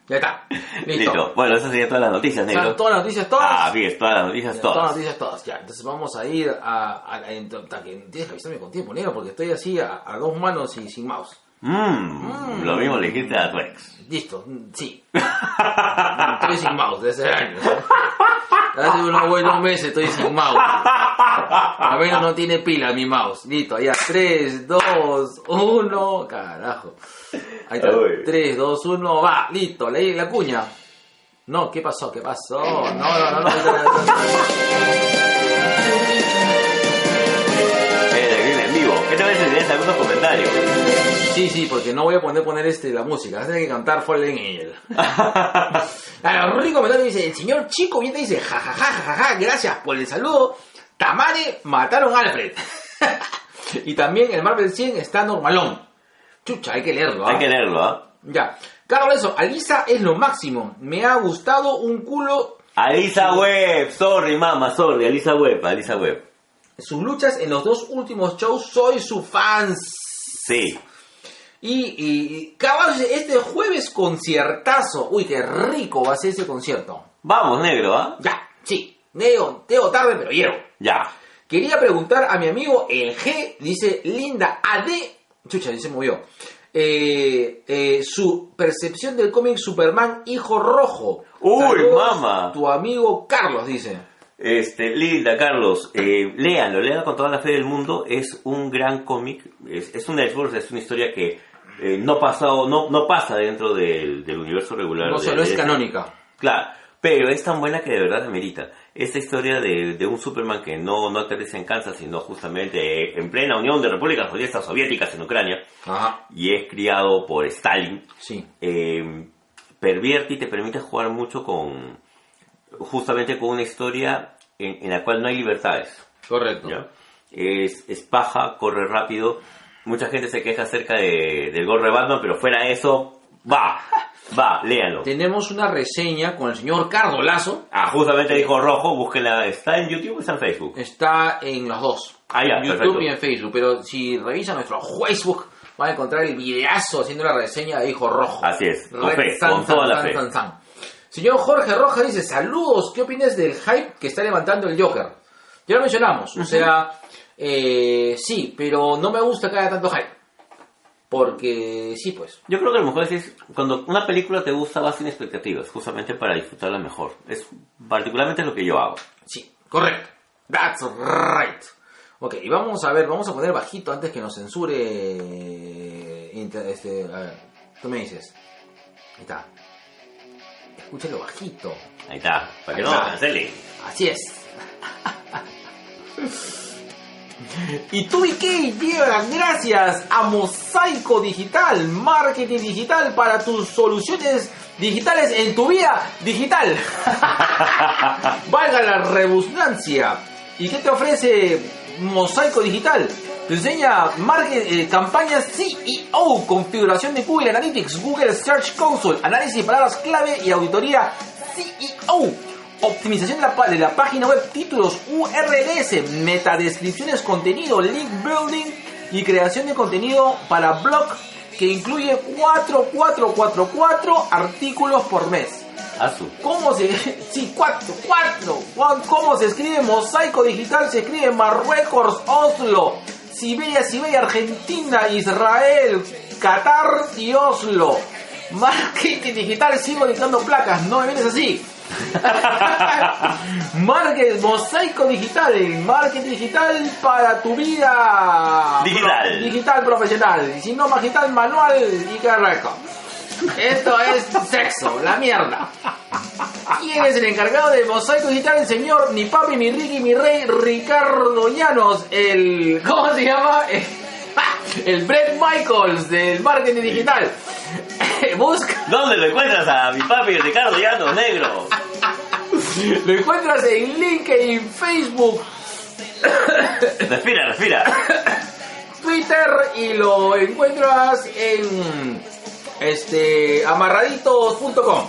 Ya está. Listo. Listo. Bueno, esas serían todas las noticias, ¿Están negro. todas las noticias todas? Ah, bien, todas las noticias Todas las todas. noticias todas, ya. Entonces vamos a ir a... a, a- tienes que avisarme con tiempo, negro, porque estoy así a dos manos y sin mouse. Mmm, lo mismo le dijiste a tu ex. Listo, mm, sí. (laughs) estoy sin mouse desde hace años. Hace unos buenos meses estoy sin mouse. A menos no tiene pila mi mouse. Listo, ya. 3, 2, 1. Carajo. Ahí está. Uy. 3, 2, 1. Va, listo. Leí la cuña. No, ¿qué pasó? ¿Qué pasó? No, no, no, no. no, no, viene en vivo. ¿Qué te parece si tienes algunos comentarios? Sí, sí, porque no voy a poner, poner este, la música. Vas a tener que cantar Fallen Angel. A (laughs) rico comentario dice, el señor Chico bien te dice, jajaja, jajaja, gracias por el saludo. Tamare mataron a Alfred. (laughs) y también el Marvel 100 está normalón. Chucha, hay que leerlo. ¿ah? Hay que leerlo, ¿ah? Ya. Carlos, eso, Alisa es lo máximo. Me ha gustado un culo Alisa Webb, sorry mama, sorry, Alisa Webb, Alisa Webb. Sus luchas en los dos últimos shows. Soy su fan. Sí. Y, y, caballos, este jueves conciertazo. Uy, qué rico va a ser ese concierto. Vamos, negro, ¿ah? Ya, sí. Neo, Teo tarde, pero llego. Ya. Quería preguntar a mi amigo el G, dice Linda AD. Chucha, se movió. Eh, eh, su percepción del cómic Superman Hijo Rojo. Uy, mama. Tu amigo Carlos dice. Este, Linda, Carlos, eh, léanlo, léanlo con toda la fe del mundo. Es un gran cómic, es, es un Elseworlds, es una historia que eh, no, pasado, no, no pasa dentro del, del universo regular. No de- solo es de- canónica. Claro, pero es tan buena que de verdad amerita. Esta historia de, de un Superman que no, no aterriza en Kansas, sino justamente en plena Unión de Repúblicas Socialistas Soviéticas en Ucrania, Ajá, y es criado por Stalin, sí. eh, pervierte y te permite jugar mucho con, justamente con una historia en, en la cual no hay libertades. Correcto. ¿ya? Es, es paja, corre rápido. Mucha gente se queja acerca de, del de Batman, pero fuera eso, va, va, léanlo. Tenemos una reseña con el señor Cardo Lazo. Ah, justamente dijo rojo, búsquenla, está en YouTube o está en Facebook. Está en los dos. Ah, ya, en YouTube perfecto. y en Facebook. Pero si revisan nuestro Facebook, van a encontrar el videazo haciendo la reseña de Hijo Rojo. Así es, con Red fe, san, con san, toda la fe. Señor Jorge Roja dice, saludos, ¿qué opinas del hype que está levantando el Joker? Ya lo mencionamos, o sea, eh, sí, pero no me gusta que haya tanto hype. Porque sí, pues. Yo creo que a lo mejor es cuando una película te gusta vas sin expectativas, justamente para disfrutarla mejor. Es particularmente lo que yo hago. Sí, correcto. That's right. Ok, y vamos a ver, vamos a poner bajito antes que nos censure. eh, Este, a ver, tú me dices. Ahí está. Escúchalo bajito. Ahí está, para que no cancele. Así es. Y tú y qué llevan gracias a Mosaico Digital, marketing digital para tus soluciones digitales en tu vida digital. (laughs) Valga la redundancia. ¿Y qué te ofrece Mosaico Digital? Te enseña market- eh, campañas CEO, configuración de Google Analytics, Google Search Console, análisis de palabras clave y auditoría CEO. Optimización de la, de la página web, títulos, URLs, metadescripciones, contenido, link building y creación de contenido para blog que incluye 4444 artículos por mes. ¿Cómo se.? (laughs) Sí, cuatro, cuatro. ¿Cómo se escribe mosaico digital? Se escribe Marruecos, Oslo, Siberia, Siberia, Argentina, Israel, Qatar y Oslo. Marketing digital, sigo dictando placas, no me vienes así. (laughs) Market, mosaico digital, marketing digital para tu vida Digital. digital profesional, y si no digital manual y rico. Esto es sexo, la mierda. ¿Quién es el encargado de mosaico digital? El señor, mi papi, mi Ricky, mi rey, Ricardo Llanos, el... ¿Cómo se llama? (laughs) El Brett Michaels del marketing digital. (laughs) Busca, ¿Dónde lo encuentras a mi papi Ricardo Llano, negro? (laughs) lo encuentras en LinkedIn, Facebook, (coughs) Respira, respira. (coughs) Twitter y lo encuentras en este amarraditos.com.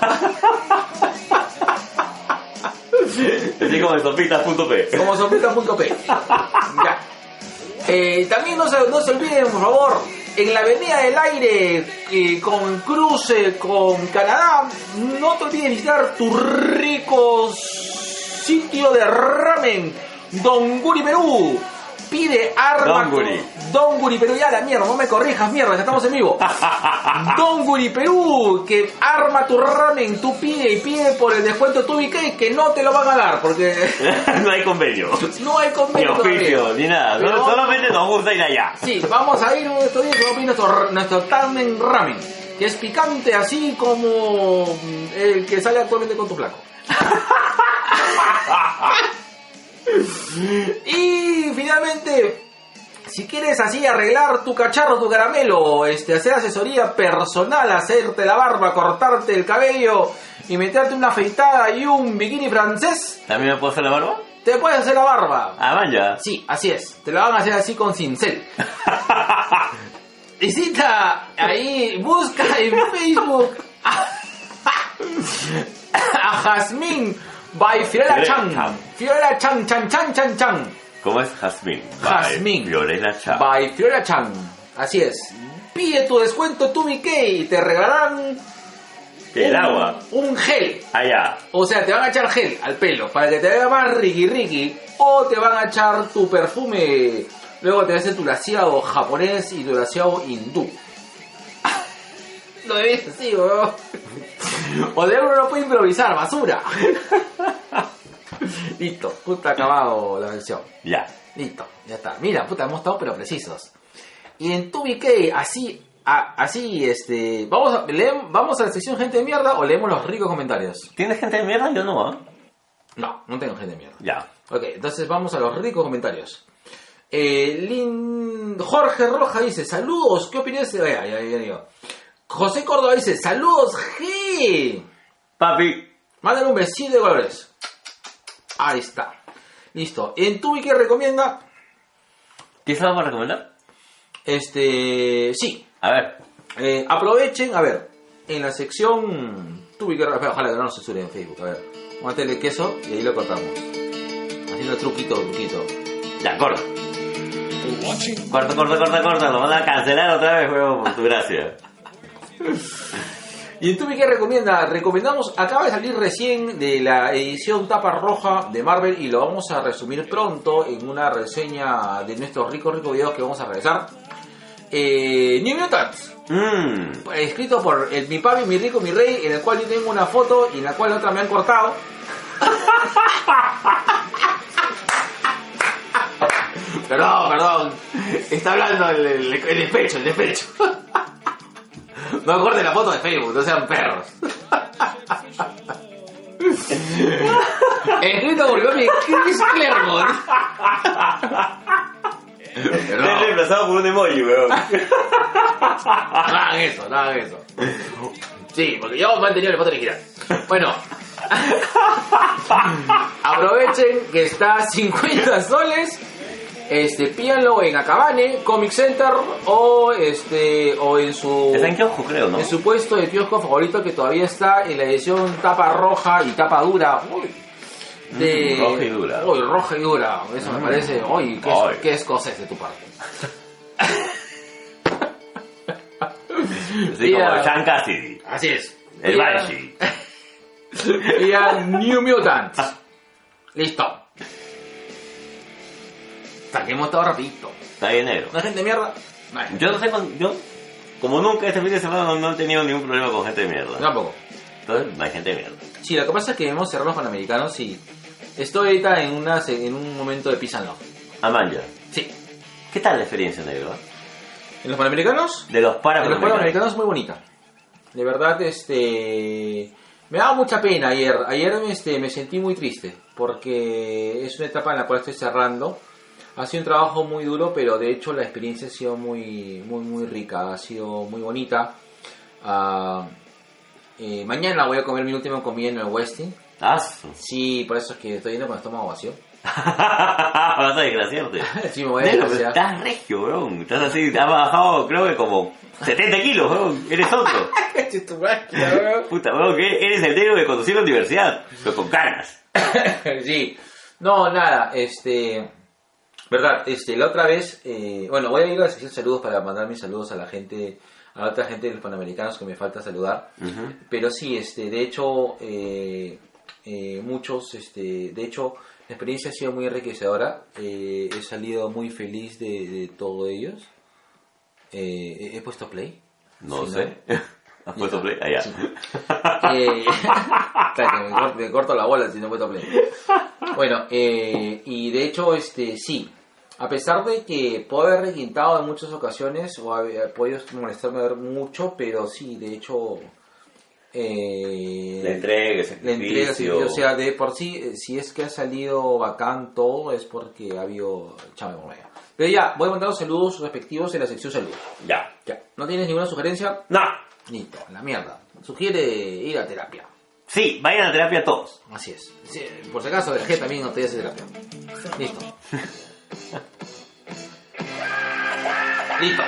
(laughs) Así como sopitas.p. como sopita.p. Ya. Eh, también no se, no se olviden, por favor, en la Avenida del Aire eh, con cruce con Canadá. No te olvides visitar tu rico sitio de ramen, Don Guri Perú. Pide arma. Don Guri. Don Guri Perú, ya la mierda, no me corrijas, mierda, ya estamos en vivo. (laughs) Don Guri Perú, que arma tu ramen, tú pide y pide por el descuento tu BK que no te lo van a dar, porque (laughs) no hay convenio. no hay Ni convenio todavía. oficio, ni nada. Pero- Solamente nos gusta ir allá. Sí, vamos a ir estos días vamos a pedir nuestro, nuestro tamen ramen, que es picante así como mm, el que sale actualmente con tu flaco. (laughs) (laughs) y finalmente, si quieres así arreglar tu cacharro, tu caramelo, este, hacer asesoría personal, hacerte la barba, cortarte el cabello y meterte una afeitada y un bikini francés, ¿También me puedo hacer la barba? te puedes hacer la barba. Ah, man, ya. Sí, así es. Te la van a hacer así con cincel. (laughs) Visita ahí, busca en Facebook a, (laughs) a Jazmín by Fiorella Chan. Chan. Fiorella Chan, Chan, Chan, Chan, Chan. ¿Cómo es Jazmín? Jazmín. Fiorella Chá. By Fiorella Chan. Así es. Pide tu descuento tu BK y te regalarán El un, agua. un gel. Allá. O sea, te van a echar gel al pelo para que te vea más riqui riqui. O te van a echar tu perfume. Luego te hacer tu laseado japonés y tu laseado hindú. (laughs) Lo debes así, weón. O de uno no puede improvisar, basura. (laughs) Listo, puta acabado la versión. Ya. Listo, ya está. Mira, puta, hemos estado pero precisos. Y en tu BK, así, a- así, este, vamos a, leem- vamos a la sección gente de mierda o leemos los ricos comentarios. ¿Tienes gente de mierda? Yo no, ¿ah? No, no tengo gente de mierda. Ya. Ok, entonces vamos a los ricos comentarios. Eh, Lin- Jorge Roja dice, saludos, ¿qué opinión se Ya, ya, ya digo. José Córdoba dice, saludos, G. Papi. Mándale un besito de colores. Ahí está. Listo. En tu que recomienda, ¿Qué se vamos a recomendar? este, sí, A ver. Eh, aprovechen, a ver, en la sección tuve que ojalá que no nos censuren en Facebook, a ver, vamos a meterle queso y ahí lo cortamos. Haciendo truquito, truquito. Ya, corta. Corta, corta, corta, corta. Lo van a cancelar otra vez, huevo, por tu gracia. Y en Tubi que recomienda, recomendamos, acaba de salir recién de la edición tapa roja de Marvel y lo vamos a resumir pronto en una reseña de nuestros ricos, ricos videos que vamos a realizar. Eh, New Mutants, Mmm. escrito por el Mi Papi, Mi Rico, Mi Rey, en el cual yo tengo una foto y en la cual otra me han cortado. (laughs) perdón, perdón. Está hablando el, el- el despecho, el despecho. No corten la foto de Facebook, no sean perros. Escrito por Chris Claremont. Perdón. reemplazado por un emoji, weón. No hagan eso, no hagan eso. Sí, porque yo mantenido el foto original. Bueno. Aprovechen que está a 50 soles. Este, pídanlo en Acabane, Comic Center o este o en su Está en kiosco, creo, ¿no? en su puesto de kiosco favorito que todavía está en la edición tapa roja y tapa dura. Uy, de, Mm, roja y dura. Uy, roja y dura. Eso me Mm. parece. Uy, qué, Ay. qué escocés de tu parte. Así como. Sean Cassidy. Así es. El Banshee. (laughs) Pida New Mutants. Listo. Saquemos todo rapidito. Está bien negro. ¿No hay gente de mierda? No hay. Yo no sé, con- yo, como nunca este fin de semana no, no he tenido ningún problema con gente de mierda. Tampoco. Entonces, no hay gente de mierda. Sí, lo que pasa es que hemos cerrado los panamericanos y estoy ahorita en, una, en un momento de peace and love. Sí. ¿qué tal la experiencia, negro? ¿En los panamericanos? De los En los. Panamericanos es muy bonita. De verdad, este... Me daba mucha pena ayer. Ayer este, me sentí muy triste porque es una etapa en la cual estoy cerrando. Ha sido un trabajo muy duro, pero de hecho la experiencia ha sido muy, muy, muy rica. Ha sido muy bonita. Ah, eh, mañana voy a comer mi última comida en el Westin. Ah, Sí, por eso es que estoy yendo con el estómago vacío. (laughs) Vas a desgraciarte. (laughs) Sí, me voy a pero desgraciar. estás regio, weón. Estás así, has bajado, creo que como 70 kilos, weón. Eres otro. (laughs) Puta, que eres el negro que en la universidad, pero con canas. (coughs) sí. No, nada, este. Verdad, este, la otra vez, eh, bueno, voy a ir a la sección saludos para mandar mis saludos a la gente, a la otra gente de los panamericanos que me falta saludar. Pero sí, este, de hecho, eh, eh, muchos, este, de hecho, la experiencia ha sido muy enriquecedora. Eh, he salido muy feliz de, de todos ellos. Eh, he- puesto play. No sé. ¿Has puesto play? Allá. Sí. Eh, (laughs) claro, me, cor- me corto la bola si no he puesto play. Bueno, eh, y de hecho, este, sí. A pesar de que puedo haber requintado en muchas ocasiones o haber podido molestarme ver mucho, pero sí, de hecho, eh, La entrega, el la sacrificio. entrega, sí, o sea, de por sí, eh, si es que ha salido bacán todo, es porque ha habido chame por medio. Pero ya, voy a mandar los saludos respectivos en la sección saludos. Ya. Ya, ¿no tienes ninguna sugerencia? No. Listo, la mierda. Sugiere ir a terapia. Sí, vayan a terapia todos. Así es. Sí, por si acaso, el G también no te hace terapia. Listo. Listo.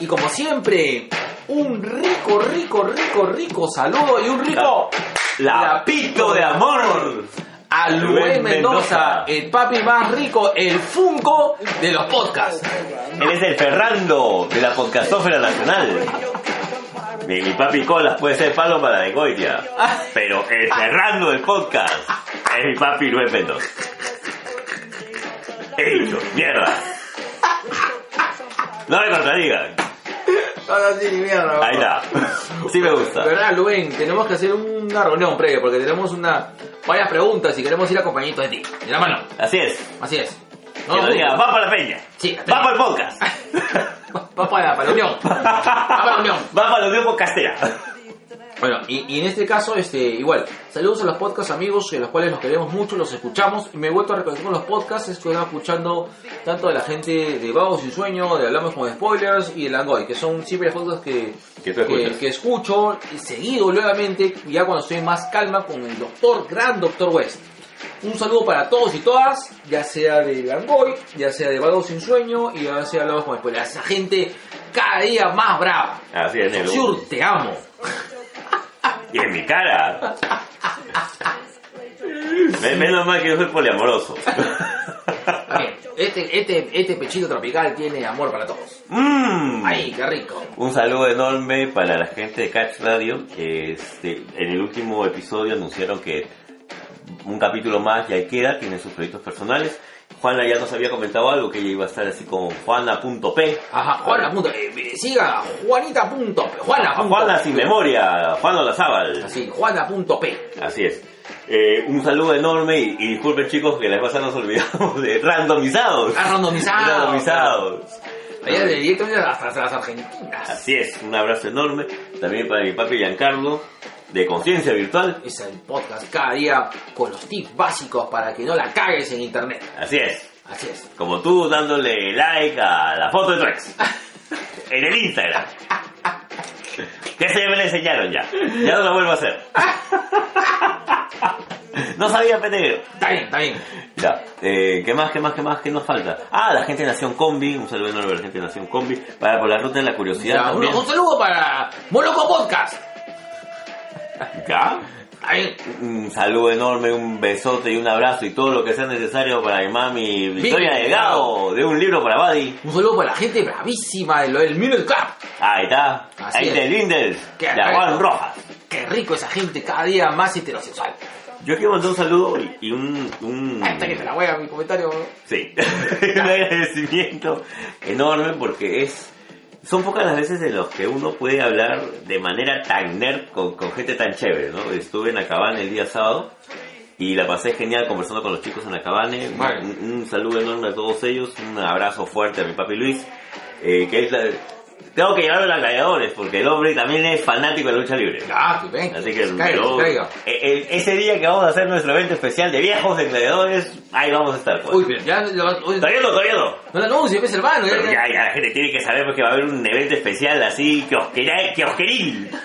Y como siempre, un rico, rico, rico, rico saludo y un rico Lapito de amor. A Luis Mendoza, el papi más rico, el Funko de los podcasts. Él es el Ferrando de la podcastófera nacional. Mi, mi papi Colas puede ser palo para de Goitia, pero el Ferrando del podcast es mi papi Luis Mendoza. He dicho, mierda. No me contradigan. Ahora sí, mierda. Ahí está. Sí me gusta. ¿Verdad, Luen? Tenemos que hacer una reunión previa porque tenemos una varias preguntas y queremos ir acompañaditos de ti. De la mano. Así es. Así es. Que lo diga, va para la peña. Sí, Va para el podcast. (laughs) Va para, para la unión. (laughs) Va para la unión. Va para la unión podcastera. Bueno, y, y en este caso, este, igual, saludos a los podcast amigos, de los cuales los queremos mucho, los escuchamos. Y me he vuelto a reconocer con los podcasts, estoy escuchando tanto de la gente de Vagos Sin Sueño, de Hablamos con Spoilers y el Angoy, que son siempre los podcasts que, Que que escucho, y seguido nuevamente, ya cuando estoy más calma con el doctor, gran doctor West. Un saludo para todos y todas, ya sea de Langoy, ya sea de Vagos Sin Sueño y ya sea de Hablamos con Spoilers. Esa gente cada día más brava. Así es. Sur, te amo. Y en mi cara. Men- Menos mal que yo soy poliamoroso. Bien. Este, este, este pechito tropical tiene amor para todos. Mm. ¡Ay, qué rico! Un saludo enorme para la gente de Catch Radio. Este, en el último episodio anunciaron que un capítulo más ya queda, tiene sus proyectos personales. Juana ya nos había comentado algo, que ella iba a estar así como Juana.p. Ajá, Juana. Punto, eh, siga, Juanita. Punto, Juana. Juana sin memoria, Juan Olazábal. Así, Juana.p. Así es. Eh, un saludo enorme y, y disculpen chicos que la vez pasada nos olvidamos de randomizados. Ah, randomizado. Randomizados. Allá de directamente hasta las Argentinas. Así es, un abrazo enorme. También para mi papi Giancarlo, de Conciencia Virtual. Es el podcast cada día con los tips básicos para que no la cagues en internet. Así es. Así es. Como tú dándole like a la foto de tu (laughs) ex. En el Instagram. Que se me la enseñaron ya. Ya no lo vuelvo a hacer. (laughs) No sabía pendejo. Está bien, está bien. Ya, eh, ¿qué más, qué más, qué más, qué nos falta? Ah, la gente de Nación Combi, un saludo enorme a la gente de Nación Combi, para por la ruta de la curiosidad Ya, un, un saludo para Moloco Podcast. ¿Ya? Está. Un saludo enorme, un besote y un abrazo y todo lo que sea necesario para mi mami Victoria. Delgado, de un libro para Buddy. Un saludo para la gente bravísima de lo del Miller Club. Ahí está, Así ahí es. de Lindels, Qué de Juan. Rojas. Qué rico esa gente, cada día más heterosexual. Yo quiero mandar un saludo y, un... un... Hasta que te la voy a mi comentario. Sí, (laughs) un agradecimiento enorme porque es son pocas las veces en los que uno puede hablar de manera tan nerd con, con gente tan chévere, ¿no? Estuve en Acabane el día sábado y la pasé genial conversando con los chicos en Acabane. Un, un saludo enorme a todos ellos, un abrazo fuerte a mi papi Luis, eh, que es la- Tengo que llevarlo a los gladiadores porque el hombre también es fanático de la lucha libre. Ah, que venga. Así que caiga, caiga. eh, eh, ese día que vamos a hacer nuestro evento especial de viejos de gladiadores, ahí vamos a estar. Pues. Uy, pero ya lo, uy, Todavía no, todavía no. no lo anuncio, es hermano. Ya, ya, ya la gente tiene que saber que va a haber un evento especial así, kiosquera- kiosqueril. (laughs)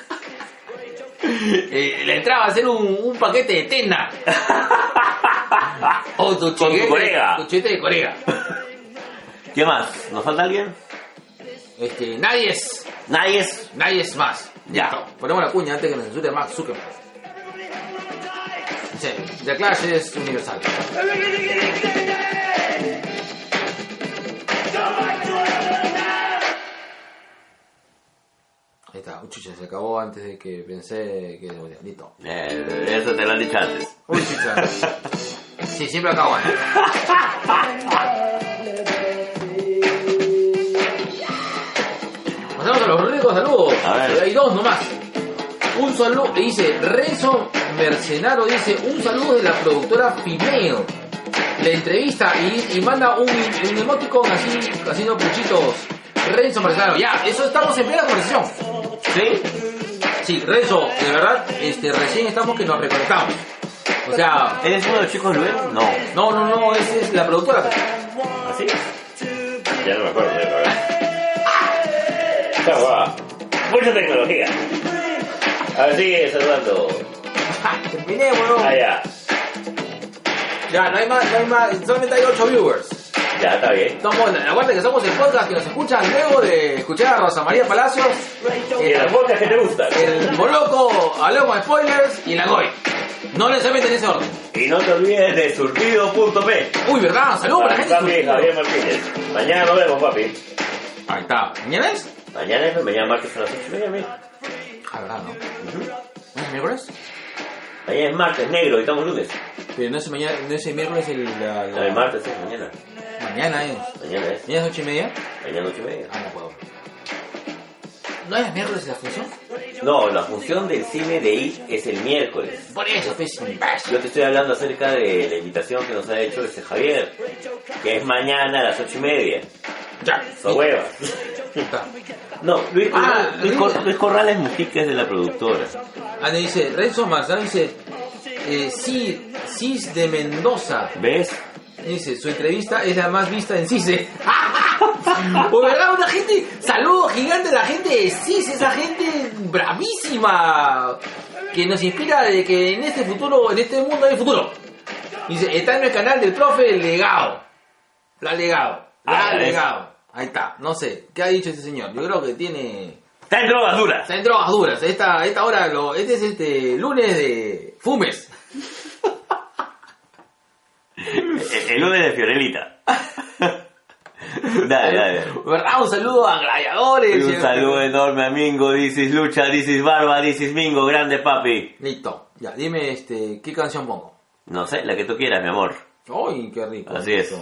Eh, la entrada va a ser un, un paquete de tena. (laughs) o tu Con tu chiquete, colega. Tu de colega. (laughs) ¿Qué más? ¿Nos falta alguien? Este, nadie es, Nadie es. nadie es más. Ya. Listo. Ponemos la cuña antes que nos censure Max Zuckerberg. Sí, The Clash es universal. Ahí está, uy, chucha, se acabó antes de que pensé que... Listo. Eh, eso te lo han dicho antes. Uy, chucha. Sí, siempre acabo (laughs) a los ricos saludos. Hay dos nomás. Un saludo, dice Renzo Mercenario, dice un saludo de la productora Female. La entrevista y, y manda un, un emoticon así, haciendo puchitos. Renzo Mercenario, ya, eso estamos en plena conversación. ¿Sí? Sí, Renzo, de verdad, este, recién estamos que nos reconectamos. O sea, ¿Eres uno de los chicos? No. no, no, no, esa es la productora. ¿Así? Ya no me acuerdo de verdad. Chava, mucha tecnología. A ver, sigue saludando. Terminé, weón. Allá. Ya, no hay más, no hay más, solamente hay 8 viewers. Ya, está bien. Somos, que somos el podcast que nos escuchan luego de escuchar a Rosa María Palacios, ¿Y el podcast que te gusta? el Moloco, hablamos de spoilers y la Goy. No necesariamente en ese orden. Y no te olvides de surtido.p. Uy, ¿verdad? Saludos para la gente. Papi Javier Martínez. Mañana nos vemos, papi. Ahí está. ¿Mañana es? Mañana es mañana martes a las 8 y media, mira. ¿verdad, no? Ujú. ¿No es miércoles? Mañana es martes, negro, y estamos lunes. Pero no es mañana, no es el miércoles el, la, la- No, el martes es mañana. Mañana es. Mañana es. ¿Mañana es 8 y media? Mañana 8 y media. Ah, no puedo. ¿No es miércoles la función? No, la función del cine de I es el miércoles. Por eso, pues. Yo te estoy hablando acerca de la invitación que nos ha hecho este Javier, que es mañana a las ocho y media. Ya. So huevas. Está. No, Luis, Ah, Luis, Luis. Cor- Luis Corrales Mujica es de la productora. Ah, me dice, Renzo Marzano dice, eh, sí, Cis de Mendoza. ¿Ves? Dice, su entrevista es la más vista en CICE. (laughs) (laughs) O verdad, una gente, saludo gigante a la gente de CICE, esa gente bravísima, que nos inspira de que en este futuro, en este mundo hay futuro. Dice, está en el canal del profe Legado. La Legado. La Ah. Legado. Ahí está, no sé, ¿qué ha dicho este señor? Yo creo que tiene... Está en drogas duras. Está en drogas duras. Esta, esta hora, lo, este es este lunes de fumes. El, (laughs) el lunes de Fiorelita. (laughs) (laughs) dale, dale. ¿Verdad? Un saludo a gladiadores. Y un saludo enorme a Mingo, dices Lucha, dices Barba, dices Mingo, grande papi. Listo. Ya, dime este, ¿qué canción pongo? No sé, la que tú quieras, mi amor. ¡Ay, qué rico! Así es.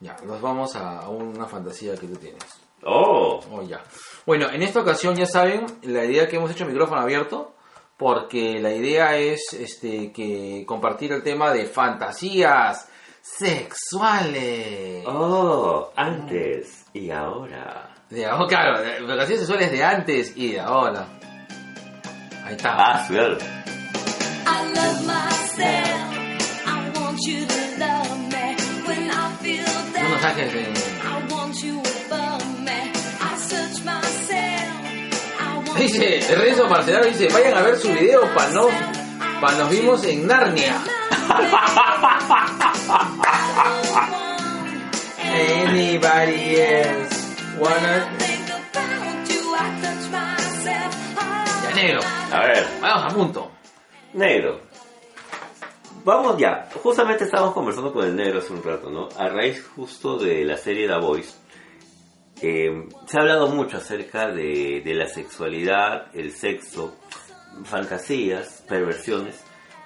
Ya, nos vamos a, a una fantasía que tú tienes. Oh, Oh, ya. Bueno, en esta ocasión ya saben la idea que hemos hecho micrófono abierto, porque la idea es este que compartir el tema de fantasías sexuales. oh, antes y ahora. De ahora, claro, de- fantasías sexuales de antes y de ahora. Ahí está. Ah, claro. I love myself. I want you to love me when I feel Unos down. ángeles en... I want you above me. I search myself. I want Dice, Renzo Marcelano dice, vayan a ver su video para nos, pa nos vimos en Narnia. (laughs) Anybody else wanna... think about you. I touch myself. Ya, negro, A ver, vamos a punto. negro. Vamos ya. Justamente estábamos conversando con el negro hace un rato, ¿no? A raíz justo de la serie The Voice. eh, se ha hablado mucho acerca de, de la sexualidad, el sexo, fantasías, perversiones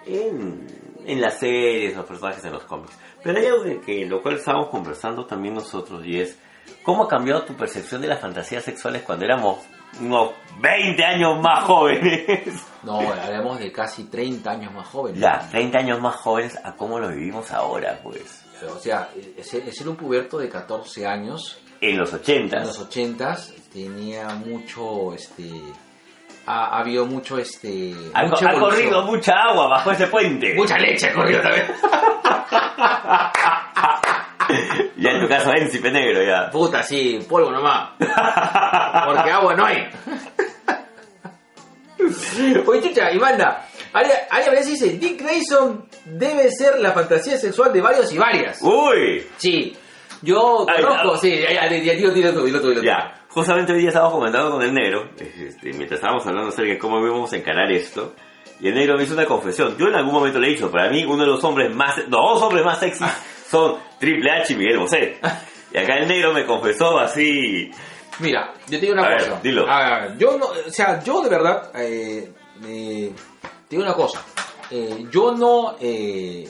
en, en las series, los personajes en los cómics. Pero hay algo que, que lo cual estábamos conversando también nosotros y es cómo ha cambiado tu percepción de las fantasías sexuales cuando éramos unos 20 años más jóvenes. (laughs) No, hablamos de casi 30 años más jóvenes. Ya, 30 años más jóvenes a cómo lo vivimos ahora, pues. O sea, ser un puberto de 14 años En los 80 en los 80s tenía mucho, este... Ha, ha habido mucho, este... ha, mucha ha corrido mucha agua bajo ese puente. Mucha leche ha corrido también. (laughs) Ya en tu caso, Encipe Negro, ya. Puta, sí, polvo nomás. Porque agua no hay. (laughs) Oye, chucha, y manda. Aria, Aria Valencia dice, Dick Grayson debe ser la fantasía sexual de varios y varias. Uy, Sí, yo Ay, conozco, ya. sí, ya, ya, ya, dilo, dilo tú, dilo tú, dilo tú. ya. Justamente hoy día estábamos comentando con el negro, este, mientras estábamos hablando acerca de cómo íbamos a encarar esto, Y el negro me hizo una confesión. Yo en algún momento le he dicho, para mí uno de los hombres más, los dos hombres más sexys son Triple H y Miguel Bosé. (laughs) Y acá el negro me confesó así. Mira, yo te digo una A ver, cosa. dilo. A ver, yo no, o sea, yo de verdad, eh, eh, te digo una cosa. Eh, yo no, eh,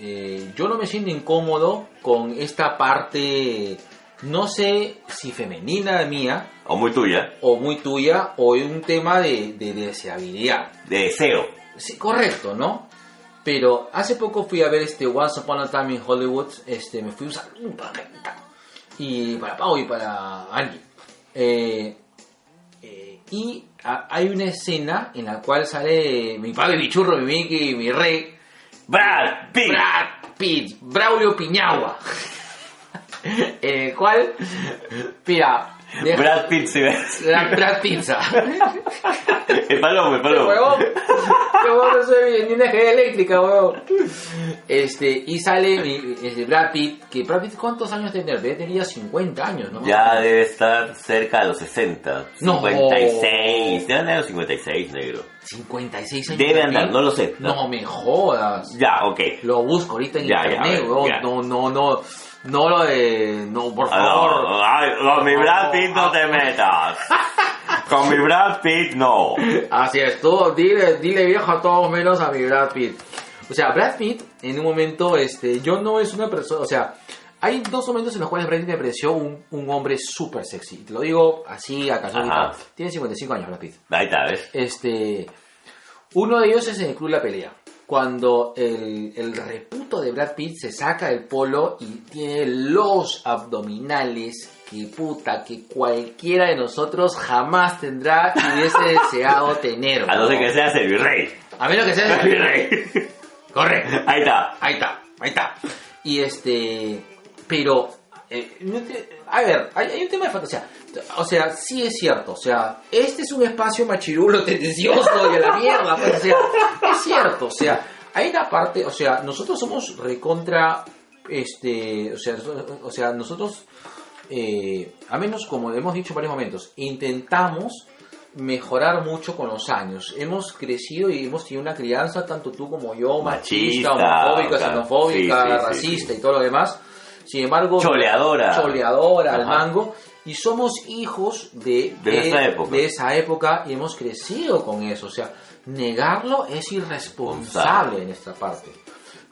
eh, yo no me siento incómodo con esta parte, no sé si femenina mía O muy tuya. o muy tuya o un tema de, de deseabilidad. De deseo. Sí, correcto, ¿no? Pero hace poco fui a ver este Once Upon a Time in Hollywood, este, me fui a usar y para Pau y para Angie. Eh, eh, y a- hay una escena en la cual sale mi padre, mi churro, mi Mickey, mi rey, Brad Pitt. Brad Pitt, Braulio Piñagua. En el cual, mira, deja- Brad Pitt se ve. Brad, Brad Pizza. El palomo, el palomo. huevón. No soy ni una energía eléctrica, huevón. Este, y sale mi- este, Brad Pitt, que Brad Pitt, ¿cuántos años tenía? Debe tenía 50 años, ¿no? Ya debe estar cerca de los 60. No. 56. Debe andar a los 56, negro. 56 años. Debe andar, no lo sé. No me jodas. Ya, ok. Lo busco ahorita en Ya, internet, ver, ya. No, no, no. No lo de. No, por favor. No, ay, con mi Brad Pitt no te metas. (laughs) Con mi Brad Pitt no. Así es, todo, dile, dile viejo a todos menos a mi Brad Pitt. O sea, Brad Pitt, en un momento, este, yo no es una persona, o sea, hay dos momentos en los cuales Brad Pitt me pareció un, un hombre súper sexy. Te lo digo así, a casualidad. Tiene 55 años Brad Pitt. Ahí está, ¿ves? Este, uno de ellos es en el Club La Pelea. Cuando el, el reputo de Brad Pitt se saca el polo y tiene los abdominales que puta, que cualquiera de nosotros jamás tendrá y hubiese (laughs) deseado tener. A no ser ¿no? que seas el virrey. A menos que sea el virrey. Correcto. Ahí está. Ahí está, ahí está. Y este, pero, eh, a ver, hay, hay un tema de fantasía. O sea, sí es cierto. O sea, este es un espacio machirulo, (laughs) tendencioso y a la mierda. pues, o sea, es cierto. O sea, hay una parte, o sea, nosotros somos recontra, este, o sea, o sea nosotros, eh, a menos como hemos dicho en varios momentos, intentamos mejorar mucho con los años. Hemos crecido y hemos tenido una crianza, tanto tú como yo, machista, Machista, homofóbica, claro. xenofóbica, Sí, sí, sí, racista y todo lo demás. Sin embargo, Choleadora. choleadora al mango. Y somos hijos de, De esa época. de esa época y hemos crecido con eso. O sea, negarlo es irresponsable en esta parte.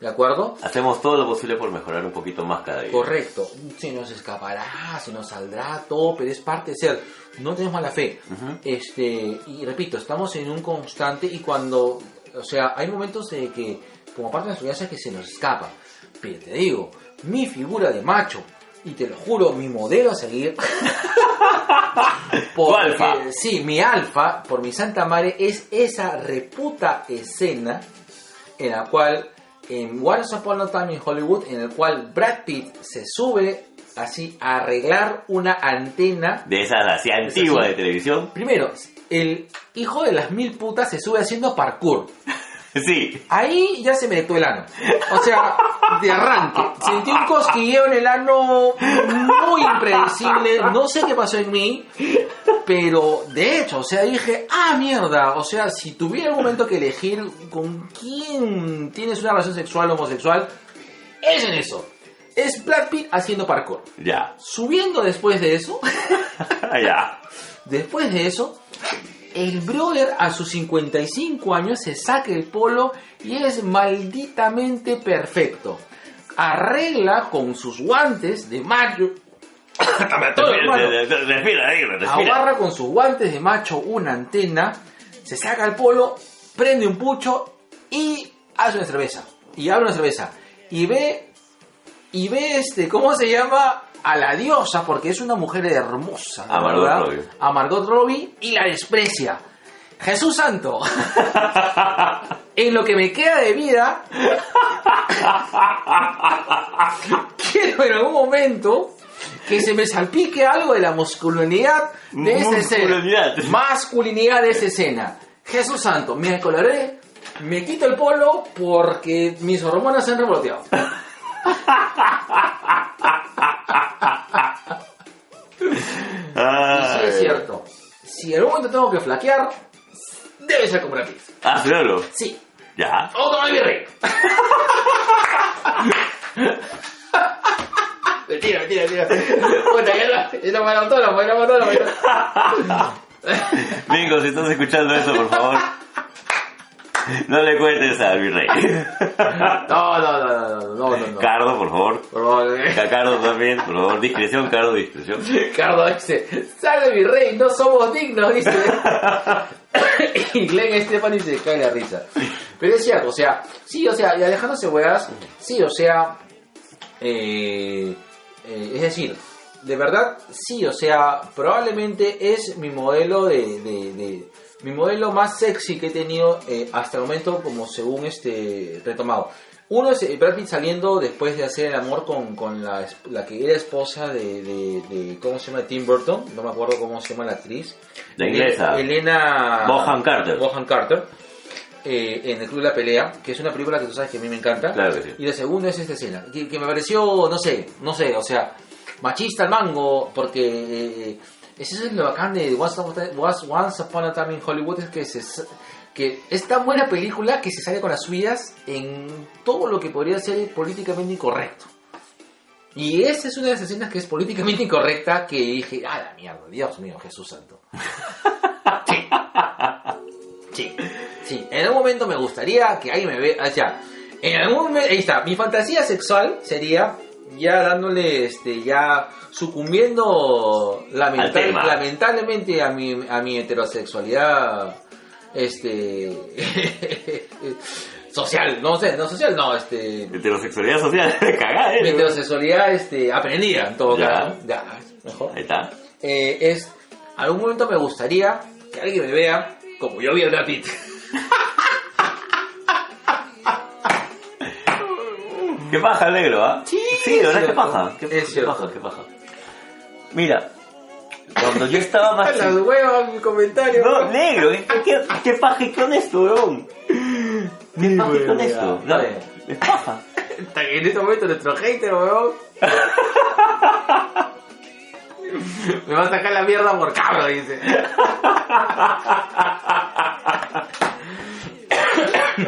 ¿De acuerdo? Hacemos todo lo posible por mejorar un poquito más cada día. Correcto. Se nos escapará, se nos saldrá todo, pero es parte de ser. No tenemos mala fe. Este, y repito, estamos en un constante y cuando, o sea, hay momentos de que, como parte de nuestra crianza, que se nos escapa. Pero te digo, mi figura de macho, y te lo juro, mi modelo a seguir. (laughs) Tu alfa. Sí, mi alfa, por mi santa madre, es esa reputa escena en la cual en Once Upon a Time in Hollywood, en el cual Brad Pitt se sube así a arreglar una antena. De esas así antiguas de televisión. Primero, el hijo de las mil putas se sube haciendo parkour. Sí. Ahí ya se me detuvo el ano. O sea, de arranque. Sentí un cosquilleo en el ano muy impredecible. No sé qué pasó en mí. Pero de hecho, o sea, dije, ah, mierda. O sea, si tuviera algún momento que elegir con quién tienes una relación sexual o homosexual, es en eso. Es Brad Pitt haciendo parkour. Ya. Subiendo después de eso, (laughs) ya. después de eso, el brother a sus 55 años se saca el polo y es malditamente perfecto. Arregla con sus guantes de macho. (coughs) Agarra con sus guantes de macho una antena, se saca el polo, prende un pucho y hace una cerveza. Y abre una cerveza. Y ve, y ve este, ¿cómo se llama? A la diosa, porque es una mujer hermosa. A Margot. Robbie. A Margot Robbie y la desprecia. Jesús Santo. (laughs) en lo que me queda de vida, quiero en algún momento que se me salpique algo de la masculinidad de esa escena. Masculinidad. Masculinidad de esa escena. Jesús Santo, me coloré, me quito el polo porque mis hormonas se han revoloteado. (laughs) Y sí es cierto. Si en algún momento tengo que flaquear, debe ser como Brad Pitt. Ah, claro. Sí. Ya. ¡Oh, no, mi rey! mentira, mentira, mentira. Puta, ya no, ya me autónomo, ya no me autónomo. Bingo, si estás escuchando eso, por favor. No le cuentes a mi rey. (laughs) No, no, no, no, no, no, no. Cardo, por favor. Por favor, Cardo también, por favor. Discreción, Cardo, discreción. Cardo dice, sale mi rey, no somos dignos, dice. (laughs) y Glenn Stefani se cae la risa. Pero es cierto, o sea, sí, o sea, y alejándose weas, sí, o sea, eh, eh, es decir, de verdad, sí, o sea, probablemente es mi modelo de, de- de- mi modelo más sexy que he tenido eh, hasta el momento, como según este retomado. Uno es eh, Brad Pitt saliendo después de hacer el amor con, con la, la que era esposa de, de, de- ¿cómo se llama? Tim Burton, no me acuerdo cómo se llama la actriz. La inglesa. Elena... Bonham Carter. Bonham Carter. eh, en el Club de la Pelea, que es una película que tú sabes que a mí me encanta. Claro que sí. Y la segunda es esta escena, que, que me pareció, no sé, no sé, o sea, machista al mango, porque eh, ese es lo bacán de Once Upon a- Once- Once Upon a Time in Hollywood, es que, se, que es tan buena película que se sale con las suyas en todo lo que podría ser políticamente incorrecto. Y esa es una de las escenas que es políticamente incorrecta que dije, ah, la mierda, Dios mío, Jesús Santo. (laughs) Sí. Sí, sí. En algún momento me gustaría que alguien me vea. O sea, en algún momento. Ahí está. Mi fantasía sexual sería ya dándole, este, ya sucumbiendo lamenta- Al lamentablemente a mi, a mi heterosexualidad, este, (laughs) social, no sé, no social, no, este, Heterosexualidad social, (laughs) cagada, mi eh. heterosexualidad, este, aprendida en todo Ya. caso, ya, mejor Ahí está. eh, es algún momento me gustaría que alguien me vea como yo vi a Brad Pitt. (laughs) ¿Qué paja, negro, ah? Sí, Sí, verdad, es qué paja. ¿Qué, Es qué paja, qué paja. Mira, cuando yo estaba más (laughs) Las chico... huevas, mi comentario. No, negro, ¿qué, qué, qué con esto, weón? ¿Qué paja y con esto? No, Vale. es paja. (laughs) En este momento nuestro hater, weón. (laughs) Me va a sacar la mierda por cabro, dice.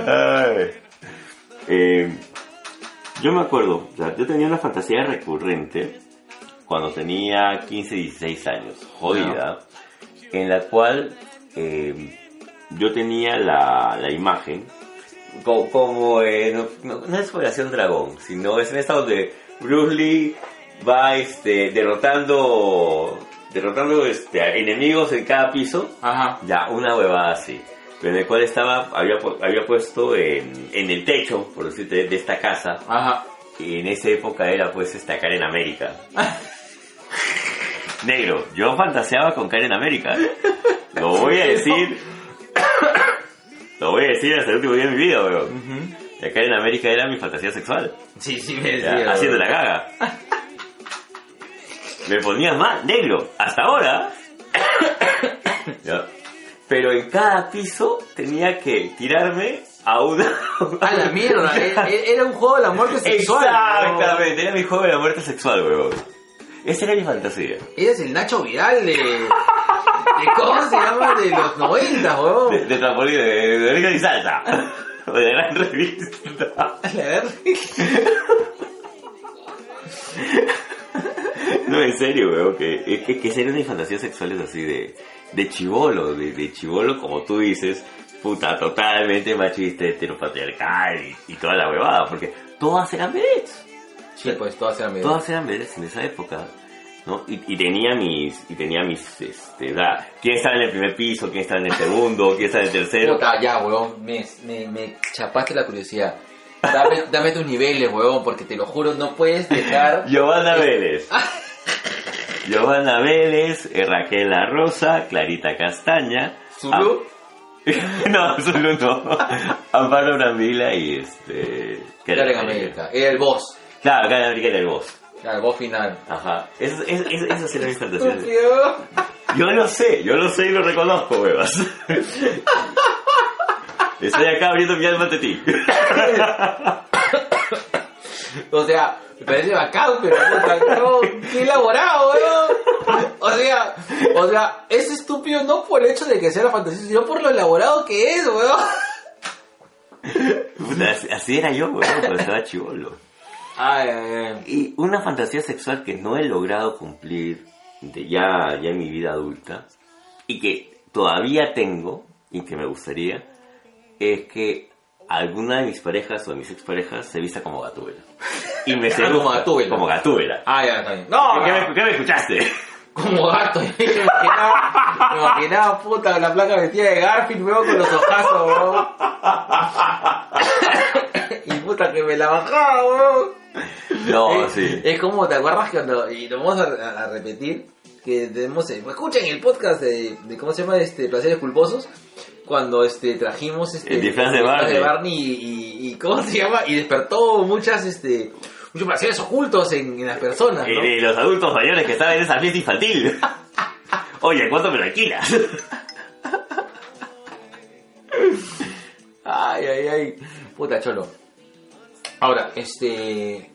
Ay. Eh, yo me acuerdo, o sea, yo tenía una fantasía recurrente cuando tenía 15, 16 años, jodida, en la cual eh, yo tenía la, la imagen co- como, eh, no, no, no es Operación Dragón, sino es en esta donde Bruce Lee va este, derrotando derrotando este, enemigos en cada piso Ajá. ya, una huevada así. En el cual estaba, había, había puesto en, en el techo, por decirte, de esta casa. Ajá. Y en esa época era pues esta Karen América. (laughs) Negro, yo fantaseaba con Karen América. Lo voy a decir. (laughs) Lo voy a decir hasta el último día de mi vida, weón. La Karen América era mi fantasía sexual. Sí, sí, me decía. haciendo la gaga. (laughs) Me ponía mal, negro, hasta ahora. (coughs) Ya. Pero en cada piso tenía que tirarme a una... A la mierda, (laughs) e- e- era un juego de la muerte sexual. Exactamente, era mi juego de la muerte sexual, weón. Esa era mi fantasía. Eres el Nacho Vidal de. de ¿Cómo se llama? De los 90, De, weón. de trampolín, de, de Rica y Salsa. O de gran revista. La. No, en serio, weón, que, que, que serían mis fantasías sexuales así de, de chivolo, de, de chivolo, como tú dices, puta, totalmente machista, heteropatriarcal y, y toda la huevada, porque todas eran vedettes. Sí, pues todas eran medias. Todas eran vedettes en esa época, ¿no? Y, y tenía mis, y tenía mis, este, da, quién estaba en el primer piso, quién estaba en el segundo, quién estaba en el tercero. Puta, ya, weón, me, me, me chapaste la curiosidad. Dame, dame tus niveles, weón, porque te lo juro, no puedes dejar... (laughs) Giovanna Vélez. (laughs) Giovanna Vélez, eh, Raquel La Rosa, Clarita Castaña. Zulu. Ah, (laughs) no, Zulu no. (laughs) Amparo Brambila y este. Karen América. Era el boss. Claro, Karen América era el boss. Era el boss final. Ajá. Eso, eso, eso, esas eran mis fantasías. Yo lo sé, yo lo sé y lo reconozco, huevas. Estoy acá abriendo mi alma ante ti. (laughs) O sea, parece bacán, pero puta, no, qué elaborado, weón. O sea, o sea, es estúpido no por el hecho de que sea la fantasía, sino por lo elaborado que es, weón. Así era yo, weón, cuando estaba chivolo. Ay, ay, ay. Y una fantasía sexual que no he logrado cumplir de ya, ya en mi vida adulta y que todavía tengo y que me gustaría es que alguna de mis parejas o de mis exparejas se vista como gatúbela. (laughs) Y me Ah, seduzca como Gatúbela. Como gatúbela. Ah, ya, está bien. No, ¿Qué, me, qué me escuchaste? (laughs) Como gato, me imaginaba, me imaginaba, puta, la placa vestida de Garfield, weón, con los ojazos, weón. (laughs) Y puta, que me la bajaba, weón. No, Eh, sí. Es como, ¿te acuerdas cuando, y lo vamos a, a repetir, que tenemos, eh, escuchen el podcast de, de, ¿cómo se llama? Este, Placeres Culposos, cuando este, trajimos este, El disfraz de Barney. y, y, y, ¿cómo se llama? Y despertó muchas, este, muchos placeres ocultos en, en las personas, ¿no? Eh, los adultos mayores que estaban en esa fiesta infantil. (laughs) Oye, ¿cuánto me lo alquilas? Ay, ay, ay. Puta cholo. Ahora, este.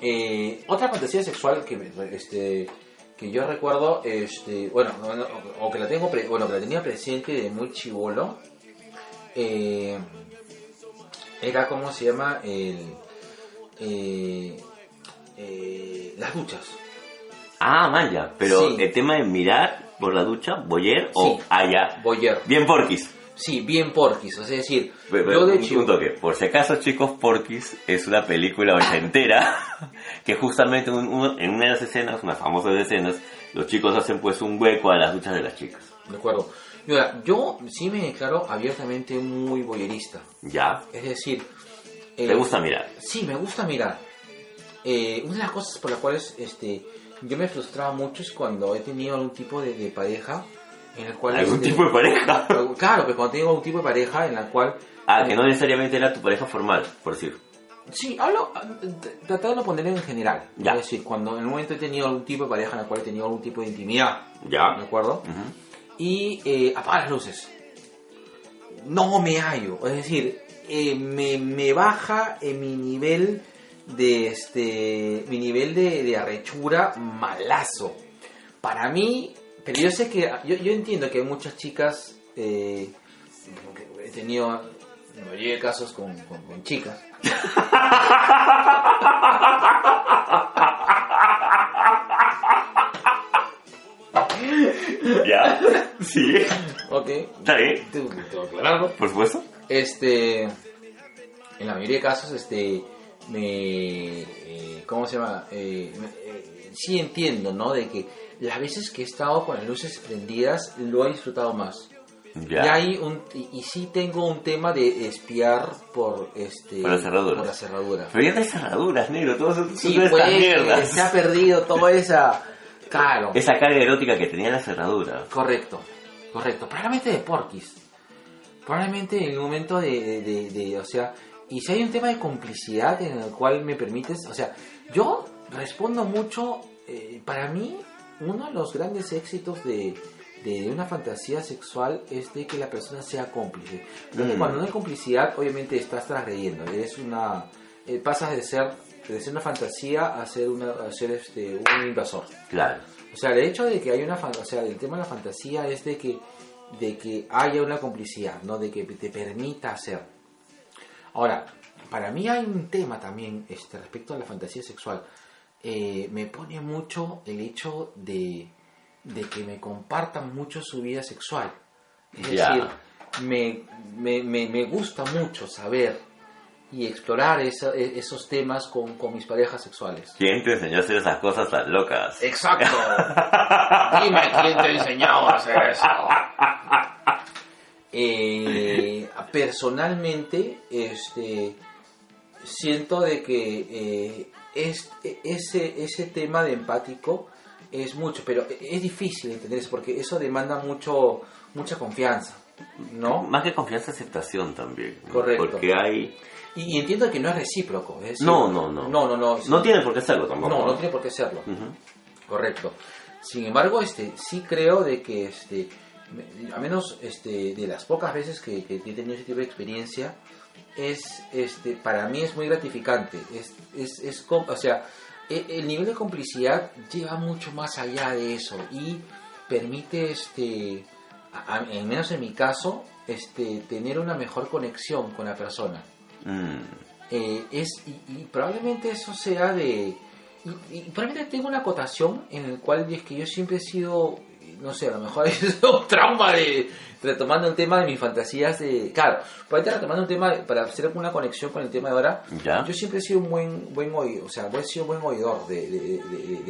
eh, otra fantasía sexual que, me- este, que yo recuerdo, este, bueno, no, no, o que la tengo, pre- bueno, que la tenía presente de muy chivolo, eh, era como se llama el, eh, eh, las duchas. Ah, Maya, pero Sí. el tema de mirar por la ducha, boyer o allá. Boyer. Bien porquis. Sí, bien porquis, o sea, es decir, yo de un- chivo. un toque. Por si acaso, chicos, Porky's es una película ochentera (laughs) que justamente un- un- en una de las escenas, unas famosas escenas, los chicos hacen pues un hueco a las duchas de las chicas. De acuerdo. Yo sí me declaro abiertamente muy boyerista. ¿Ya? Es decir... eh, ¿Te gusta mirar? Sí, me gusta mirar. Eh, una de las cosas por las cuales este, yo me frustraba mucho es cuando he tenido algún tipo de, de pareja en el cual... ¿Algún este, tipo de pareja? (laughs) Claro, pues cuando tengo algún tipo de pareja en la cual... Ah, que no necesariamente era tu pareja formal, por decir. Sí, hablo t- tratando de ponerlo en general. Ya. Es decir, cuando en un momento he tenido algún tipo de pareja en la cual he tenido algún tipo de intimidad. ¿Ya? ¿De acuerdo? Y eh, apaga las luces. No me hallo, es decir, eh, me, me baja en mi nivel de este mi nivel de, de arrechura malazo. Para mí, pero yo sé que yo, yo entiendo que hay muchas chicas eh, he tenido la mayoría de casos con, con- con chicas (laughs) (laughs) ¿Ya? Sí. ok Está bien. tengo que aclararlo Por supuesto. este en la mayoría de casos este me eh, cómo se llama Eh, eh, sí entiendo no de que las veces que he estado con las luces prendidas lo he disfrutado más Ya. y hay un y, y sí tengo un tema de espiar por este Por las cerraduras. por las cerraduras Pero ya no hay cerraduras, negro. Todas son sí todas pues estas se ha perdido toda esa claro Esa carga erótica que tenía la cerradura. Correcto, correcto. Probablemente de Porquis. Probablemente en el momento de, de- de- de- o sea, y si hay un tema de complicidad en el cual me permites, o sea, yo respondo mucho, eh, para mí, uno de los grandes éxitos de, de una fantasía sexual es de que la persona sea cómplice. Porque Mm. cuando no hay complicidad, obviamente estás transgrediendo, es una, eh, pasas de ser, de ser una fantasía a ser, una, a ser este, un invasor. Claro. O sea, el hecho de que hay una, o sea, el tema de la fantasía es de que, de que haya una complicidad, ¿no? De que te permita hacer. Ahora, para mí hay un tema también este, respecto a la fantasía sexual. Eh, me pone mucho el hecho de, de que me compartan mucho su vida sexual. Es decir, me, me, me, me gusta mucho saber y explorar esa- e- esos temas con, con mis parejas sexuales. ¿Quién te enseñó a hacer esas cosas tan locas? Exacto. (laughs) Dime quién te enseñó a hacer eso. Eh, personalmente, este, siento de que eh, es- ese, ese tema de empático es mucho, pero es difícil entender eso porque eso demanda mucho, mucha confianza, ¿no? Más que confianza, aceptación también. ¿no? Correcto. Porque hay... Y, y entiendo que no es recíproco. es decir, No, no, no. No, no, no. No tiene por qué serlo tampoco. No, no tiene por qué serlo. Correcto. Sin embargo, este, sí creo de que, este, a menos este, de las pocas veces que, que he tenido ese tipo de experiencia, es, este, para mí es muy gratificante. Es, es, es o sea, e- el nivel de complicidad lleva mucho más allá de eso y permite, este, al menos en mi caso, este, tener una mejor conexión con la persona. Mm, Eh, es, y, y probablemente eso sea de... Y, y probablemente tengo una acotación en el cual es que yo siempre he sido, no sé, a lo mejor (laughs) es un trauma de retomando el tema de mis fantasías de... Claro, probablemente retomando un tema para hacer alguna conexión con el tema de ahora. ¿Ya? Yo siempre he sido un buen, buen oído, o sea, he sido un buen oidor de, de, de,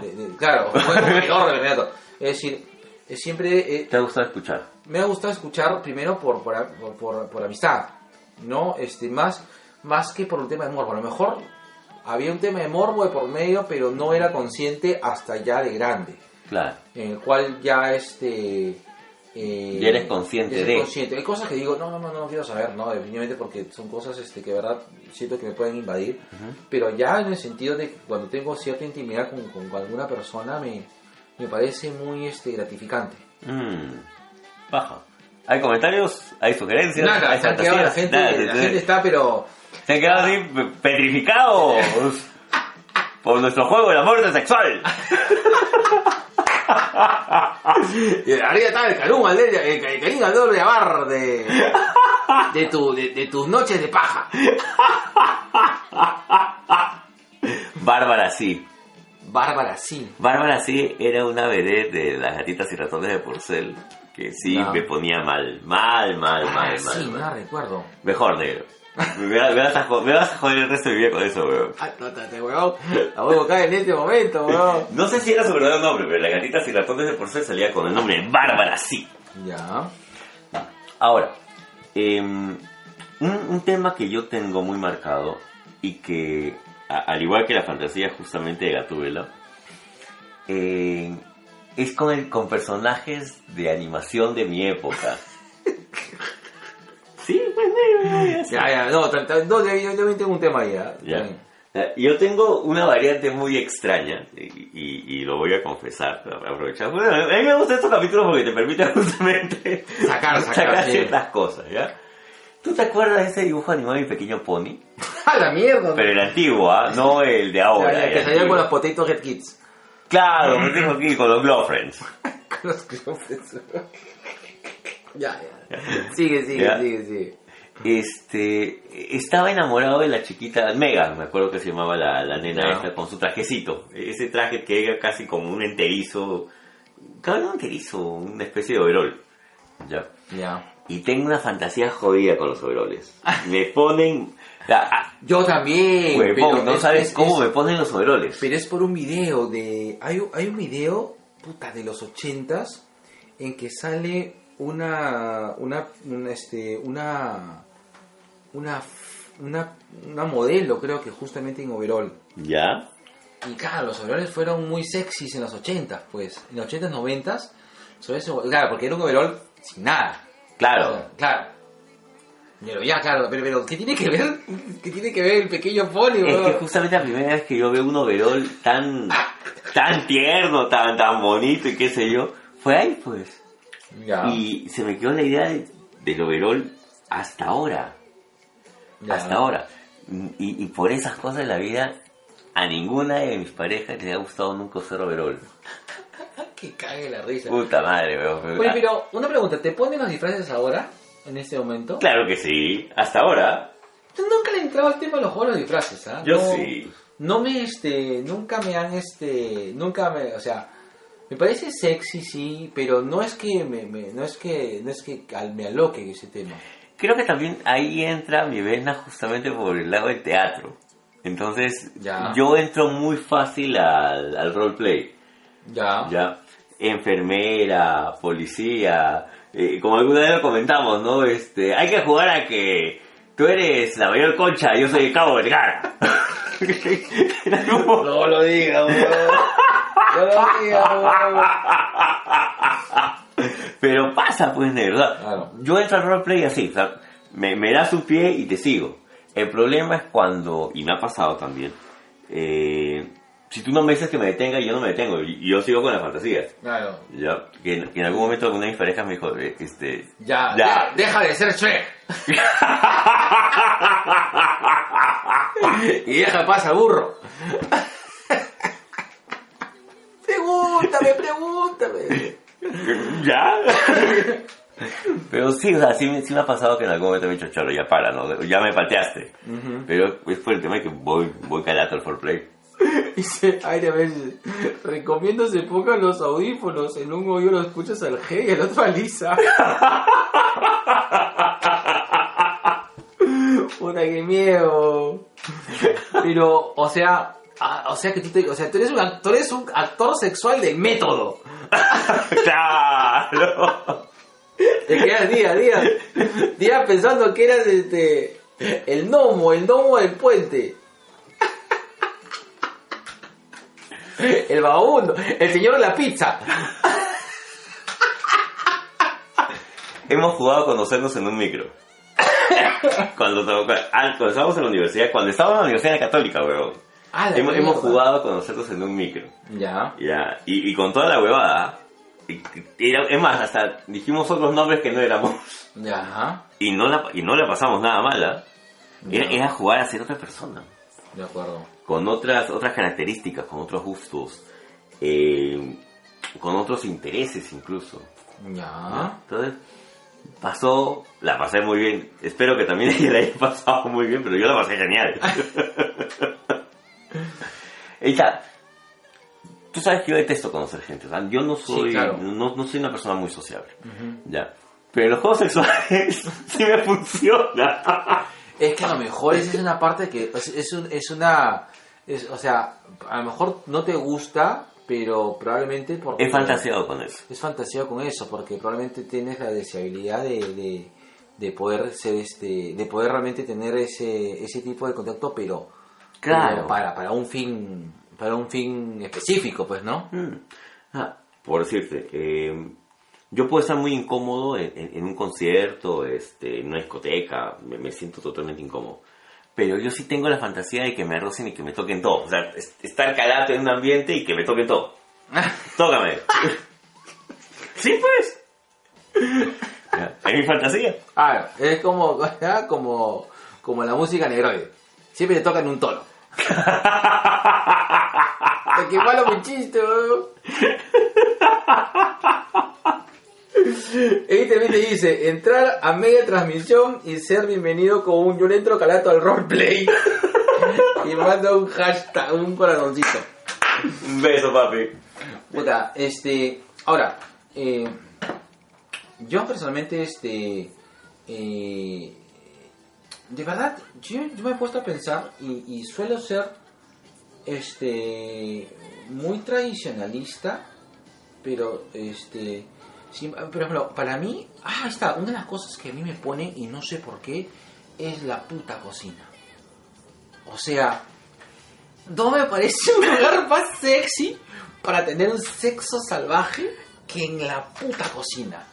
de, de claro, un buen oidor de virreinato. Es decir, siempre eh, ¿Te ha gustado escuchar? me ha gustado escuchar primero por, por, por, por- por amistad, ¿no? Este, más, más que por un tema de morbo. A lo mejor había un tema de morbo de por medio, pero no era consciente hasta ya de grande, Claro. en el cual ya este... eh, Ya eres consciente ya de. consciente. Hay cosas que digo, no, no, no, no quiero saber, ¿no? Definitivamente porque son cosas este, que de verdad siento que me pueden invadir. Pero ya en el sentido de que cuando tengo cierta intimidad con, con- alguna persona me, me parece muy este, gratificante. Mm, baja. ¿Hay comentarios? ¿Hay sugerencias? Nada, ¿Hay se han quedado, la gente, Nada, la se- gente está, pero Se han quedado así pe- petrificados (laughs) por nuestro juego de la muerte sexual. (laughs) (laughs) Y arriba está el Calum el, el de Abar de, de, tu, de, de tus noches de paja. Bárbara sí. Bárbara, sí. Bárbara sí era una vedette de las gatitas y ratones de porcel que sí No. me ponía mal, mal, mal, mal, Ah, mal. sí, mal. no recuerdo. Mejor negro. Me, vas- me vas a, jo- me vas a joder el resto de mi vida con eso, weón. Te weón. La voy a buscar en este momento, weón. (laughs) No sé si era su verdadero nombre, pero las gatitas y ratones de porcel salía con el nombre de Bárbara sí. Ya. Ahora, em, un, un tema que yo tengo muy marcado y que, a- al igual que la fantasía justamente de Gatúbela, eh, es con, el, con personajes de animación de mi época. (laughs) sí, pues negro. Ya, ya, no, no, yo, yo también tengo un tema ahí, ¿ah? Ya. Eh, Yo tengo una variante muy extraña y, y- y lo voy a confesar, aprovechar. Bueno, a mí me gustan estos capítulos porque te permiten (laughs) justamente Sacar, sacar, ciertas cosas, ¿ya? ¿Tú te acuerdas de ese dibujo animado de mi pequeño pony? (laughs) ¡A la mierda! Pero el antiguo, ¿ah? No el de ahora. Ya, ya, el que salía con los Potato Head Kids. Claro, me dijo aquí con los Glow Friends. Con los clofes. Ya, ya. Sigue, sigue, Ya. sigue, sigue. Este, estaba enamorado de la chiquita Megan, me acuerdo que se llamaba la, la nena Ya. esta, con su trajecito. Ese traje que era casi como un enterizo, claro, no un enterizo, una especie de overol. Ya. Ya. Y tengo una fantasía jodida con los overoles. Me ponen, ah, Yo también. huevón, pero no es- sabes es- cómo es- me ponen los overoles. Pero es por un video de... Hay, un- hay un video, puta, de los ochentas, en que sale una... Una... una, este, una... Una... Una, una modelo, creo que justamente en overall. ¿Ya? Y claro, los overoles fueron muy sexys en los ochentas, pues. En los ochentas, noventas. sobre eso- Claro, porque era un overall sin nada. O Claro. sea, claro. Pero ya, claro, pero, pero ¿qué tiene que ver? ¿Qué tiene que ver el pequeño poli, Es que justamente la primera vez que yo veo un overol tan, tan tierno, tan, tan bonito y qué sé yo, fue ahí pues. Ya, Y se me quedó la idea de- del overol hasta ahora. ya. Hasta ahora. Y, y por esas cosas de la vida, a ninguna de mis parejas les ha gustado nunca usar overol. (laughs) Que cague la risa. Puta madre, weón. Oye, pero una pregunta, ¿te ponen los disfraces ahora? En este momento. Claro que sí, hasta ahora. Yo nunca le he entrado al tema de los juegos de disfraces, ¿ah? Yo No- sí. No me, este, nunca me han, este, nunca me, o sea, me parece sexy, sí, pero no es que me, me- no es que, no es que me aloque ese tema. Creo que también ahí entra mi vena justamente por el lado del teatro. Entonces, Ya. yo entro muy fácil al, al roleplay. Ya. ¿ya? Enfermera, policía, eh, como alguna vez lo comentamos, ¿no? Este, hay que jugar a que tú eres la mayor concha, yo soy el cabo Vergara. (laughs) (laughs) No lo digas, (laughs) Pero pasa, pues, o sea, Claro. Yo entro al roleplay así, o sea, me, me das un pie y te sigo. El problema es cuando, y me ha pasado también, eh, si tú no me dices que me detenga, yo no me detengo. Yo sigo con las fantasías. Claro. Ya, que, en- que en algún momento una de mis parejas me dijo, eh, este... Ya, Ya. de- deja de ser Shrek. (laughs) y deja pasa burro. (laughs) pregúntame, pregúntame. (laughs) ¿Ya? Pero sí, o sea, sí, me- sí me ha pasado que en algún momento me he dicho, cholo, ya para, ¿no? Ya me pateaste. Pero es por el tema de que voy, voy calato al foreplay. (laughs) Dice aire a veces. Recomiendo se pongan los audífonos. En un oído lo escuchas al G y el otro a Lisa. (laughs) Puta, qué miedo. Pero, o sea, ah, o sea que tú, te- o sea, tú eres un actor, eres un actor sexual de método. (laughs) ¡Claro! Te quedas día, día, día pensando que eras este, el gnomo, el gnomo del puente. El vagabundo, el señor de la pizza. Hemos jugado a conocernos en un micro. Cuando, cuando, cuando estábamos en la universidad, cuando estábamos en la Universidad Católica, weón. Ah, Hemos, jugado a conocernos en un micro. Ya. Ya, y, y con toda la huevada. era- es más, hasta dijimos otros nombres que no éramos. Ya. Y no la, y no la pasamos nada mala. Era, era jugar a ser otra persona. De acuerdo. Con otras, otras características, con otros gustos. eh, con otros intereses incluso. Ya. Entonces, pasó, la pasé muy bien. Espero que también (laughs) ella la haya pasado muy bien, pero yo la pasé genial. (laughs) Ella, tú sabes que yo detesto conocer gente, sea, yo no soy, claro. no, no soy una persona muy sociable, ya. Pero los juegos sexuales (laughs) sí me funciona. Es que a lo mejor esa es una parte que es, es, un- es una... es- o sea, a lo mejor no te gusta, pero probablemente porque... He fantaseado con eso. Es fantasía con eso, porque probablemente tienes la deseabilidad de, de, de poder ser este, de poder realmente tener ese, ese tipo de contacto, pero, Claro. pero para, para un fin, para un fin específico, pues, ¿no? Mm. Ah, por decirte, eh, yo puedo estar muy incómodo en, en- en un concierto, este, en una discoteca, me, me siento totalmente incómodo. Pero yo sí tengo la fantasía de que me rocen y que me toquen todo. O sea, es- estar calato en un ambiente y que me toquen todo. (laughs) Tócame. sí, pues. Es mi fantasía. Ah, es como, (laughs) ah, como, como la música negroide. Siempre le tocan un tono. ¡Qué malo mi chiste, weón! Ahí también te dice, entrar a media transmisión y ser bienvenido con un yo le entro calato al roleplay. (laughs) y manda un hashtag, un corazoncito. Un beso, papi. Puta, este. Ahora, eh, yo personalmente, este. eh, de verdad, yo, yo me he puesto a pensar y, y suelo ser. Este. Muy tradicionalista, pero este. por ejemplo, para mí. Ah, está, una de las cosas que a mí me pone y no sé por qué es la puta cocina. O sea, no me parece un lugar más sexy para tener un sexo salvaje que en la puta cocina.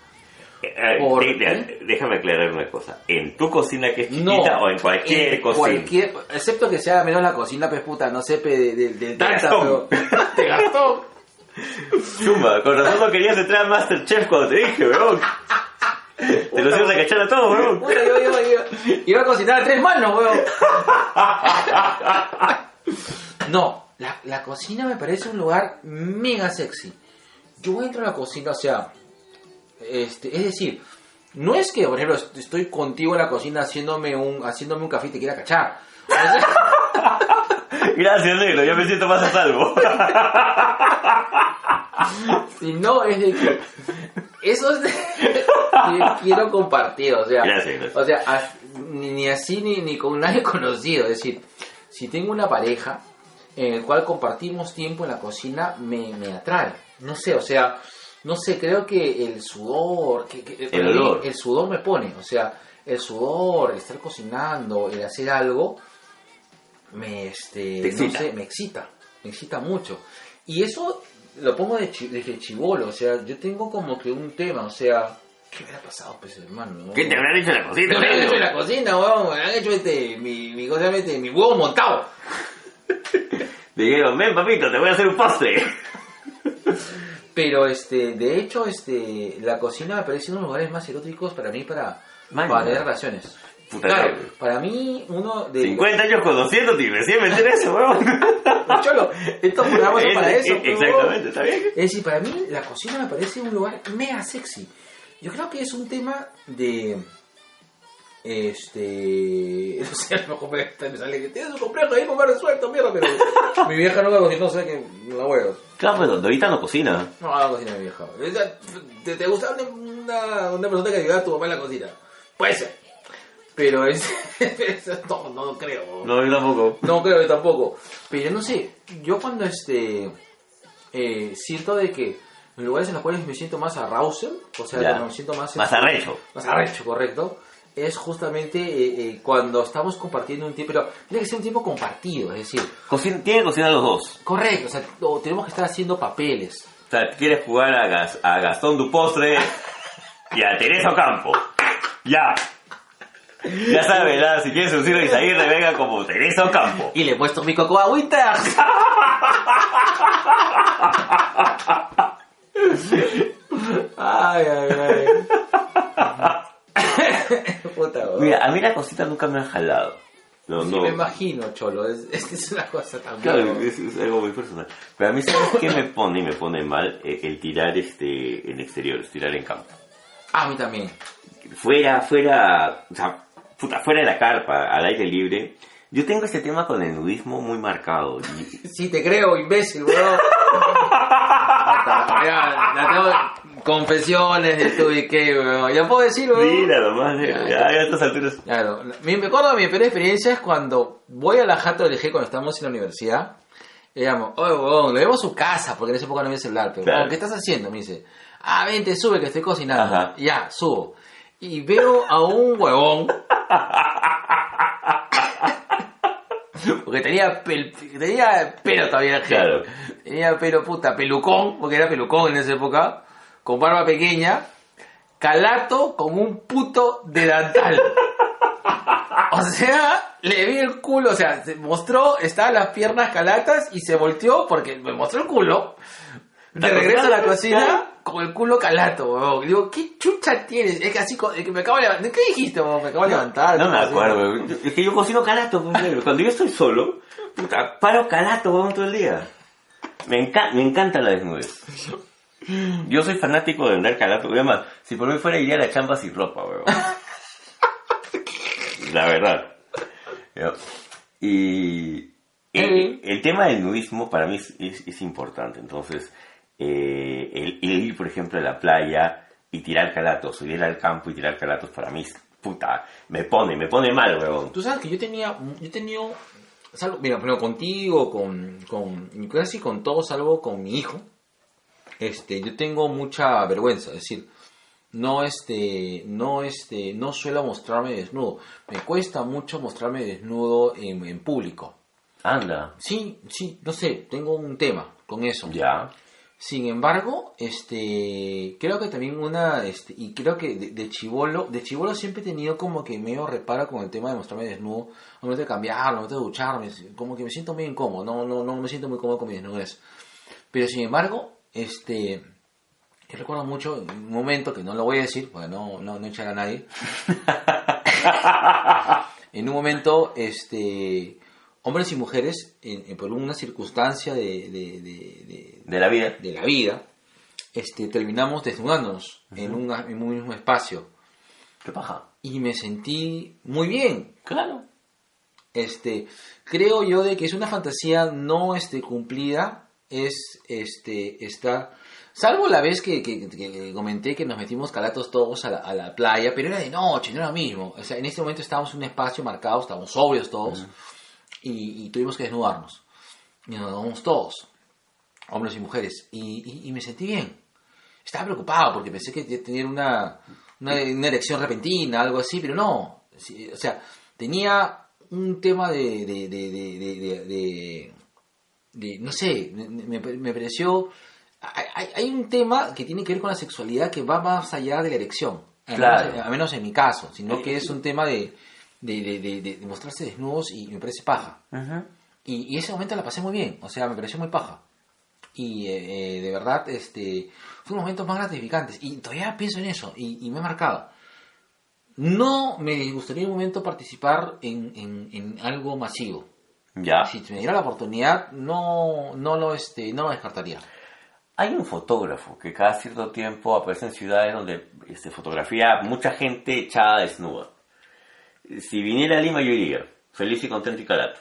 Eh. Déjame aclarar una cosa. ¿En tu cocina que es No, chiquita o en cualquier en cocina? cualquier- excepto que sea menos la cocina, pues puta, no sé, de, de, de, tanta, Gastón. pero- (laughs) de Gastón. Chumba, con razón no querías entrar a Masterchef cuando te dije, weón. Te los ibas a cachar a todos, weón. Puta, yo, yo, yo, iba a cocinar a tres manos, weón. No, la, la cocina me parece un lugar mega sexy. Yo entro a la cocina, o sea, este, es decir, no es que, por ejemplo, est- estoy contigo en la cocina haciéndome un, haciéndome un café y te quiera cachar. O (laughs) sea, Gracias, negro, ya me siento más a salvo. (laughs) si no, es de que eso es de, que quiero compartir, o sea, Gracias, gracias. o sea, as- ni, ni así ni, ni con nadie (laughs) conocido, es decir, si tengo una pareja en el cual compartimos tiempo en la cocina, me, me atrae, no sé, o sea, no sé, creo que el sudor, que, mí olor. el sudor me pone, o sea, el sudor, el estar cocinando, el hacer algo, me, este, Te no excita. sé, me excita, me excita mucho. Y eso lo pongo desde chivolo, o sea, yo tengo como que un tema, o sea, ¿qué me ha pasado, pues, hermano? (laughs) (laughs) no? ¿Qué te habrá dicho en la ¿Qué cocina, me han hecho en la cocina, weón? Me han hecho este, mi, mi, cosa, este, mi huevo montado. (laughs) Dijeron, ven papito, te voy a hacer un postre. Pero este, de hecho, este, la cocina me parece uno de los lugares más eróticos para mí para, Man, para tener relaciones. Puta claro, que- para mí uno de 50 años conociéndote y recién me eso, weón. Cholo, estos programas son para Es- eso. (laughs) Exactamente, está bien. Es decir, para mí la cocina me parece un lugar mega sexy. Yo creo que es un tema de. Este. (laughs) No sé, a lo mejor me, sale que tienes un complejo ahí por resuelto, mierda, pero. mi vieja no me cocinó, o sea que la huevo. Claro, pero ahorita no cocina. No, no cocina mi vieja. ¿Te, te gusta una, una, persona que ayuda a tu mamá en la cocina? Puede ser. Pero es. (laughs) es- no, no creo. No, yo tampoco. No creo que tampoco. Pero no sé, yo cuando este eh, siento de que en lugares en los cuales me siento más arousal, o sea, me siento más... Más este, arrecho. Más arrecho, correcto. Es justamente eh, eh, cuando estamos compartiendo un tiempo, pero tiene que ser un tiempo compartido, es decir, Cocina, tienen que cocinar los dos. correcto, o sea, o tenemos que estar haciendo papeles. O sea, quieres jugar a, Gas- a Gastón Dupostre y a Teresa Ocampo. Ya. Ya sabes, ¿verdad? Si quieres seducir a Isaguirre, venga como Teresa Ocampo. Y le he puesto mi coco a Winter. ay, ay, ay. (laughs) Puta, weón. Mira, a mí la cosita nunca me ha jalado. No, Sí, no. me imagino, Cholo. Es, es que es una cosa tan Claro, es, es algo muy personal. Pero a mí, ¿sabes qué me pone y me pone mal? Eh, El tirar este en exteriores, tirar en campo. A mí también. Fuera, fuera, o sea, puta, fuera de la carpa, al aire libre. Yo tengo este tema con el nudismo muy marcado. Y, (laughs) Sí, te creo, imbécil, ya, (laughs) ya tengo confesiones de tu y qué, weón. Ya puedo decir, weón. Mira nomás, Ya, ya, a estas alturas. Claro, mi, me acuerdo mi peor experiencia es cuando voy a la Jato LG cuando estamos en la universidad. Y digamos, oye, weón, le debo a su casa, porque en esa época no había celular, pero, Claro. ¿qué estás haciendo? Me dice, ah, vente, sube que estoy cocinando. Ajá. Ya, subo. Y veo a un huevón. (laughs) porque tenía, pel- tenía pelo todavía Claro. Tenía pelo, puta, pelucón, porque era pelucón en esa época, con barba pequeña, calato con un puto delantal. O sea, le vi el culo, o sea, se mostró, estaban las piernas calatas y se volteó porque me mostró el culo. De ¿Está regreso a la cocina con el culo calato, weón. Digo, ¿qué chucha tienes? Es que así, es que me acabo de levantar. ¿Qué dijiste, weón? Me acabo de levantar. No me ¿qué pasó? acuerdo, yo- es que yo cocino calato, pues, negro. Cuando yo estoy solo, puta, paro calato, weón, todo el día. Me, enca- me encanta la desnudez. Yo soy fanático de andar calato, además, si por mí fuera iría a la chamba sin ropa, weón. (laughs) La verdad. Y el, el tema del nudismo para mí es, es- es importante, entonces, eh, el, el ir, por ejemplo, a la playa y tirar calatos, o ir al campo y tirar calatos, para mí, es- puta, me pone, me pone mal, weón. Tú sabes que yo tenía, yo tenido, salvo, mira, primero contigo, con, con, casi con todos, salvo con mi hijo, este, yo tengo mucha vergüenza, es decir, no este, no este, no suelo mostrarme desnudo, me cuesta mucho mostrarme desnudo en, en público. Anda, Sí, sí, no sé, tengo un tema con eso. ya. Sin embargo, este, creo que también una, este, y creo que de, chivolo, de chivolo siempre he tenido como que medio reparo con el tema de mostrarme desnudo, al momento de cambiar, al momento de ducharme, como que me siento muy incómodo, no, no, no me siento muy cómodo con mi desnudez. Pero sin embargo, este, yo recuerdo mucho en un momento que no lo voy a decir, porque no, no, no echar a nadie. (laughs) en un momento, este, hombres y mujeres, en- en- por una circunstancia de- de- de- de, la vida. de la vida, este, terminamos desnudándonos en, un, en un mismo espacio. ¿Qué paja? Y me sentí muy bien. Claro. Este, creo yo de que es una fantasía no este, cumplida, es este, estar... Salvo la vez que, que- que comenté que nos metimos calatos todos a la, a la playa, pero era de noche, no era lo mismo. O sea, en ese momento estábamos en un espacio marcado, estábamos sobrios todos, y, y tuvimos que desnudarnos. Y nos desnudamos todos, hombres y mujeres, y, y- y me sentí bien. Estaba preocupado porque pensé que tenía una, una, una erección repentina, algo así, pero no. Sí, O sea, tenía un tema de, de, de, de, de- no sé, me, me- me pareció... Hay, hay- un tema que tiene que ver con la sexualidad que va más allá de la erección. Al Claro. menos, al menos en mi caso, sino que es un tema de, de, de- de- de- de mostrarse desnudos y me parece paja. Y, y ese momento la pasé muy bien, o sea, me pareció muy paja. Y eh, eh, de verdad, este, fue unos momentos más gratificantes. Y todavía pienso en eso, y, y me he marcado. No me gustaría en un momento participar en, en, en algo masivo. Ya. Si me diera la oportunidad, no, no, lo, este, no lo descartaría. Hay un fotógrafo que cada cierto tiempo aparece en ciudades donde este, fotografía mucha gente echada desnuda. Si viniera a Lima yo iría, feliz y contento y calato.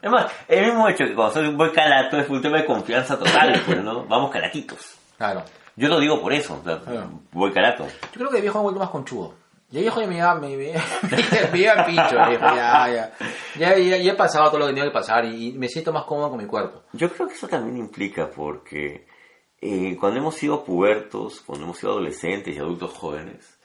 Es más, el mismo hecho que cuando soy un buen calato es un tema de confianza total, (coughs) pues, ¿no? Vamos calatitos. Claro. Yo lo digo por eso, o sea, Claro. voy calato. Yo creo que de viejo me vuelto más conchudo. Ya viejo ya me iba, me, me, me iba viejo, ya, ya. Ya, ya, ya he pasado todo lo que tenía que pasar y, y me siento más cómodo con mi cuerpo. Yo creo que eso también implica porque eh, cuando hemos sido pubertos, cuando hemos sido adolescentes y adultos jóvenes,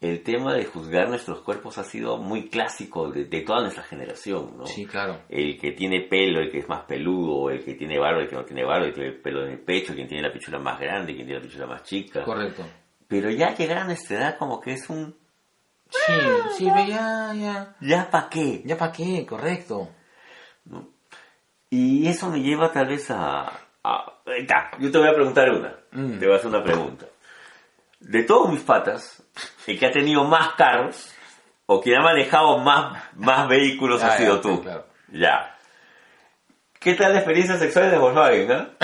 el tema de juzgar nuestros cuerpos ha sido muy clásico de, de toda nuestra generación, ¿no? Sí, claro. El que tiene pelo, el que es más peludo, el que tiene barba, el que no tiene barba, el que tiene el pelo en el pecho, quien tiene la pichula más grande, quien tiene la pichula más chica. Correcto. Pero ya llegar a nuestra edad como que es un... Sí, sí, ve, ya, ya. ¿Ya para qué? ¿Ya para qué? Correcto. Y eso me lleva tal vez a... a- Ta, yo te voy a preguntar una. Mm. Te voy a hacer una pregunta. De todos mis patas, el que ha tenido más carros o quien ha manejado más, más (laughs) vehículos Ah, ha sido ya, tú. claro. Ya. ¿Qué tal la experiencia sexual de Volkswagen, no? (laughs)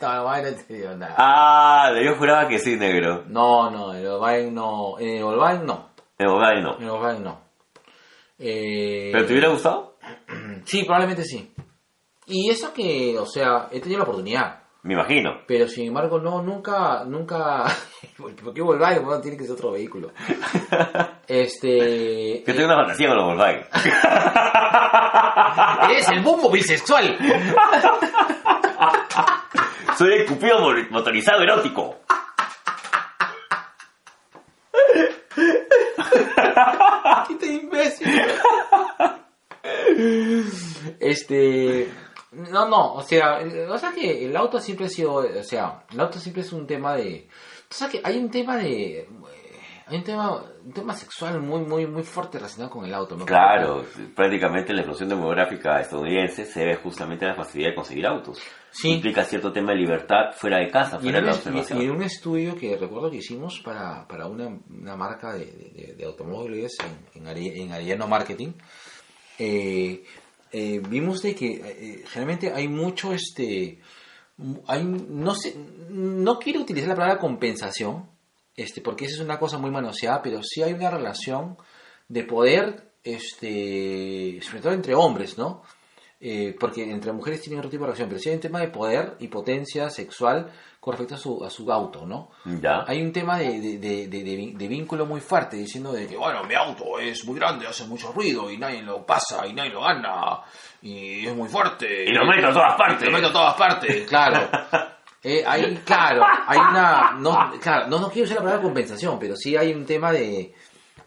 No, no, no te digo nada. Ah, yo juraba que sí, negro. No, no, el Volkswagen no. En el Volkswagen no. En Volkswagen no. En Volkswagen no. Eh, ¿Pero te hubiera gustado? (clears throat) Sí, probablemente sí. Y eso que, o sea, he tenido la oportunidad. Me imagino. Pero sin embargo, no, nunca, nunca. (laughs) ¿Por qué Volkswagen? Bueno, tiene que ser otro vehículo. (laughs) Este. Yo tengo una fantasía con los Volkswagen. (laughs) Eres el bombo bisexual. Soy el cupido mo- motorizado erótico. ¡Qué imbécil! Este. No, no, o sea, o sea que el auto siempre ha sido, o sea, el auto siempre es un tema de, o sea que hay un tema de, hay un tema, un tema sexual muy, muy, muy fuerte relacionado con el auto, ¿no? Claro, prácticamente la explosión demográfica estadounidense se debe justamente a la facilidad de conseguir autos. Sí. Implica cierto tema de libertad fuera de casa, fuera en, de la observación. y en un estudio que recuerdo que hicimos para, para una, una marca de, de- de automóviles en, en, Ari- en Ariano Marketing, eh, eh, vimos de que eh, generalmente hay mucho este hay no sé no quiero utilizar la palabra compensación este porque esa es una cosa muy manoseada pero sí hay una relación de poder este sobre todo entre hombres no porque entre mujeres tienen otro tipo de relación pero sí hay un tema de poder y potencia sexual con respecto a su, a su auto no Ya. hay un tema de, de, de- vínculo muy fuerte diciendo de que bueno mi auto es muy grande hace mucho ruido y nadie lo pasa y nadie lo gana y es muy fuerte Y lo meto a todas partes. lo meto a todas partes claro (laughs) Eh, hay claro hay una no claro no, no quiero usar la palabra compensación pero sí hay un tema de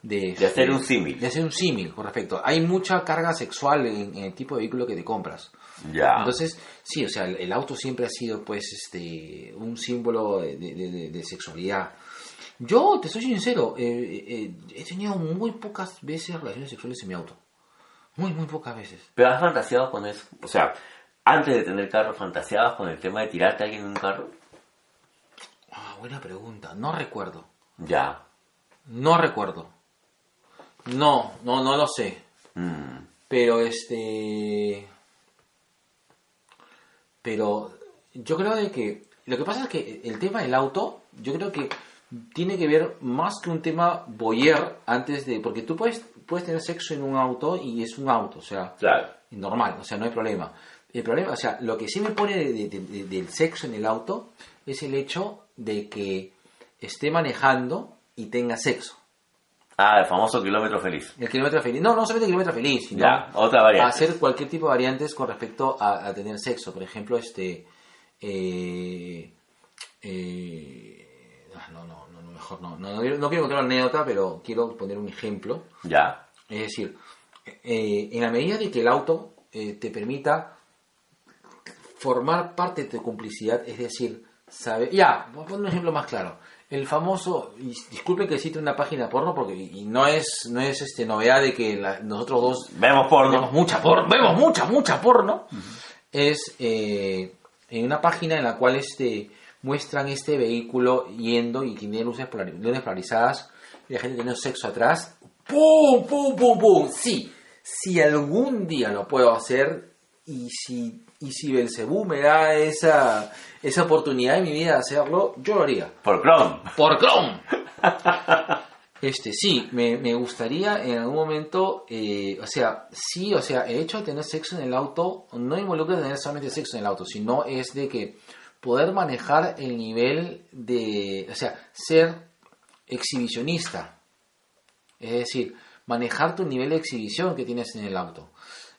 de, De hacer un símil. de hacer un símil con respecto hay mucha carga sexual en, en el tipo de vehículo que te compras Ya. entonces, sí, o sea, el, auto siempre ha sido, pues, este, un símbolo de, de- de- de sexualidad. Yo, te soy sincero, eh, eh, he tenido muy pocas veces relaciones sexuales en mi auto. Muy, muy pocas veces. Pero has fantaseado con eso. O sea, antes de tener carro, fantaseabas con el tema de tirarte a alguien en un carro. Ah, buena pregunta. No recuerdo. Ya. No recuerdo. No, no, no lo sé. Mm. Pero este. Pero yo creo de que. Lo que pasa es que el tema del auto, yo creo que tiene que ver más que un tema boyer antes de. Porque tú puedes, puedes tener sexo en un auto y es un auto, o sea, Claro. normal, o sea, no hay problema. El problema, o sea, lo que sí me pone de- de- de- del sexo en el auto es el hecho de que esté manejando y tenga sexo. Ah, el famoso kilómetro feliz. El kilómetro feliz. No, no solamente el kilómetro feliz, sino Ya, otra variante. hacer cualquier tipo de variantes con respecto a, a tener sexo. Por ejemplo, este. eh, eh, ah, no, no, no, no, mejor no. No, no, quiero- no quiero contar una anécdota, pero quiero poner un ejemplo. Ya. Es decir, eh, en la medida de que el auto eh, te permita formar parte de tu complicidad, es decir, saber. Ya, voy a poner un ejemplo más claro. El famoso, y disculpen que cite una página porno porque y no es no es este novedad de que la- nosotros dos Vemos porno. vemos mucha porno, vemos mucha mucha porno. Es eh, en una página en la cual este muestran este vehículo yendo y tiene luces, luces polarizadas y la gente teniendo sexo atrás. ¡Pum! ¡Pum! ¡Pum! ¡Pum! Sí, si algún día lo puedo hacer y si y si Belcebú me da esa esa oportunidad en mi vida de hacerlo, yo lo haría. Por Chrome. Por Chrome. Este, sí, me, me gustaría en algún momento, eh, o sea, sí, o sea, el hecho de tener sexo en el auto no involucra tener solamente sexo en el auto, sino es de que poder manejar el nivel de, o sea, ser exhibicionista. Es decir, manejar tu nivel de exhibición que tienes en el auto.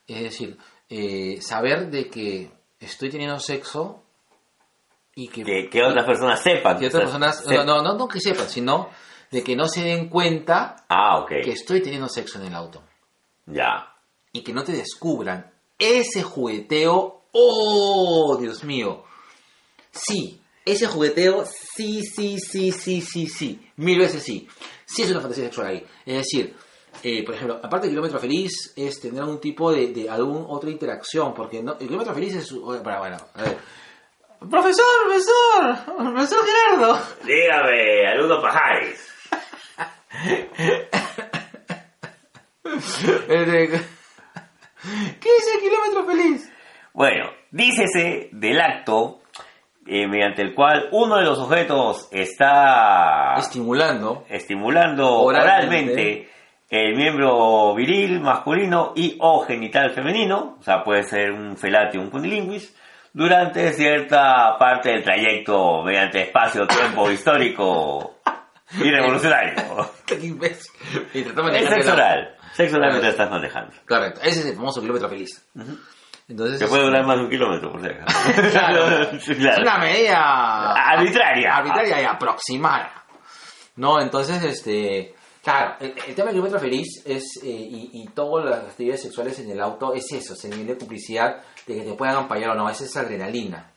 Es decir, eh, saber de que estoy teniendo sexo y que Que, que otras personas sepan. que otras personas, se- no, no, no, no que sepan, sino de que no se den cuenta Ah, ok. que estoy teniendo sexo en el auto Ya. y que no te descubran ese jugueteo. ¡Oh, Dios mío! Sí, ese jugueteo, sí, sí, sí, sí, sí, sí, mil veces sí. Sí es una fantasía sexual ahí. Es decir, eh, por ejemplo, aparte del kilómetro feliz, es tener algún tipo de, de algún otra interacción, porque no, el kilómetro feliz es... Bueno, bueno, a ver. Profesor, profesor, profesor Gerardo. Dígame, alumno Pajares. (laughs) ¿Qué es el kilómetro feliz? Bueno, dícese del acto eh, mediante el cual uno de los objetos está Estimulando. estimulando Oralmente. El miembro viril masculino y o genital femenino, o sea, puede ser un felatio o un cunilinguis, durante cierta parte del trayecto mediante espacio-tiempo (laughs) histórico y revolucionario. (laughs) Qué imbécil. Es sexo oral. Sexo oral mientras estás manejando. Correcto. Ese es el famoso kilómetro feliz. Entonces. Que puede durar más de un kilómetro, por si acaso. (laughs) Claro. una medida Arbitraria. arbitraria y aproximada. No, entonces, este. Claro, el, el tema del kilómetro feliz es, eh, y, y todas las actividades sexuales en el auto es eso, es el nivel de complicidad de que te puedan ampañar o no, es esa adrenalina.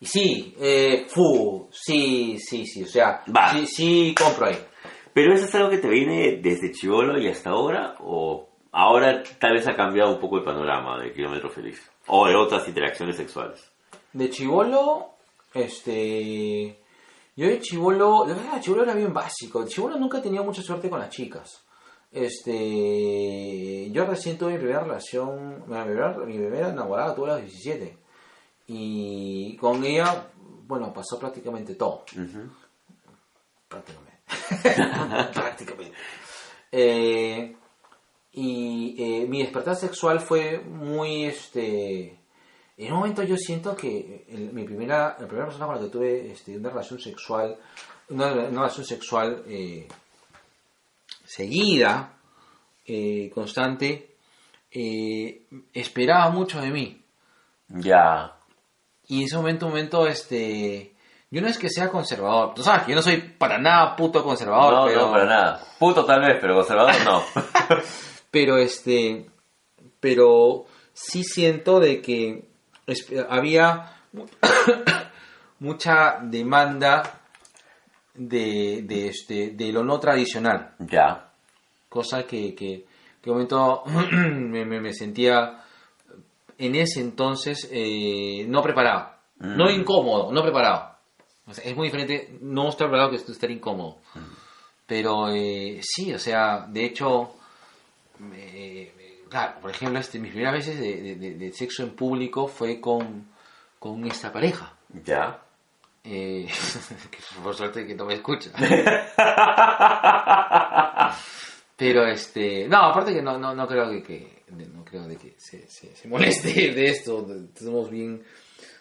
Y sí, eh, fu, sí, sí, sí, o sea, Va. sí, sí, compro ahí. Pero eso es algo que te viene desde chivolo y hasta ahora, o ahora tal vez ha cambiado un poco el panorama de Kilómetro Feliz, o de otras interacciones sexuales. De chivolo, este. Yo de chivolo, la verdad, de chivolo era bien básico. De chivolo nunca he tenido mucha suerte con las chicas. Este. Yo recién tuve mi primera relación, mi primera, mi primera enamorada tuve a los 17. Y con ella, bueno, pasó prácticamente todo. Prácticamente. (laughs) prácticamente. Eh, y eh, mi despertar sexual fue muy, este... En un momento yo siento que el- mi primera, la primera persona con la que tuve este, una relación sexual, una, una relación sexual eh, seguida, eh, constante, eh, esperaba mucho de mí. Ya. Y en ese momento, un momento, este... Yo no es que sea conservador. Tú sabes que yo no soy para nada puto conservador, no, pero... no, para nada. Puto tal vez, pero conservador no. (laughs) pero este pero sí siento de que es- había mu- (coughs) mucha demanda de, de este de lo no tradicional. Ya. cosa que que, que momento (coughs) me, me- me sentía en ese entonces eh, no preparado. No Mm. incómodo no preparado. O sea, es muy diferente no estar preparado que estar incómodo. Pero eh, sí o sea de hecho me- claro, por ejemplo, este, mis primeras veces de, de- de- de sexo en público fue con, con esta pareja. Ya. Eh, (laughs) por suerte que no me escucha. (laughs) Pero este, no, aparte que no, no, no creo que, que- no creo de que se, se, se moleste (laughs) de esto. Somos bien,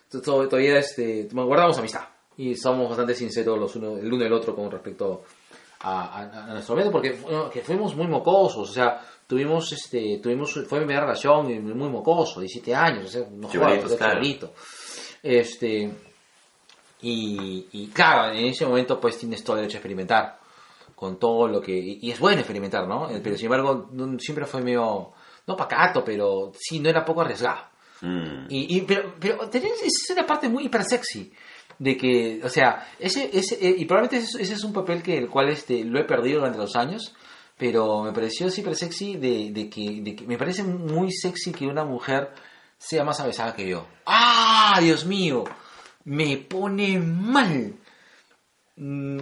to- to- todavía este, guardamos amistad y somos bastante sinceros los uno, el uno y el otro con respecto a, a- a nuestro método porque que fuimos muy mocosos, o sea, tuvimos este, tuvimos, fue mi primera relación muy mocoso, 17 años, o sea, no Chibolitos, jodas, claro. Este, y, y claro, en ese momento pues tienes todo el derecho a experimentar con todo lo que... Y, y es bueno experimentar, ¿no? Pero sin embargo, no- siempre fue medio... No pacato, pero sí, no era poco arriesgado. Mm. Y, y- pero, pero tenés- esa es una parte muy hiper sexy. de que, o sea, ese, ese eh, y probablemente ese, ese es un papel que el cual este lo he perdido durante los años, pero me pareció súper sexy de, de que, de que me parece muy sexy que una mujer sea más avesada que yo. ¡Ah, Dios mío! Me pone mal. Mm,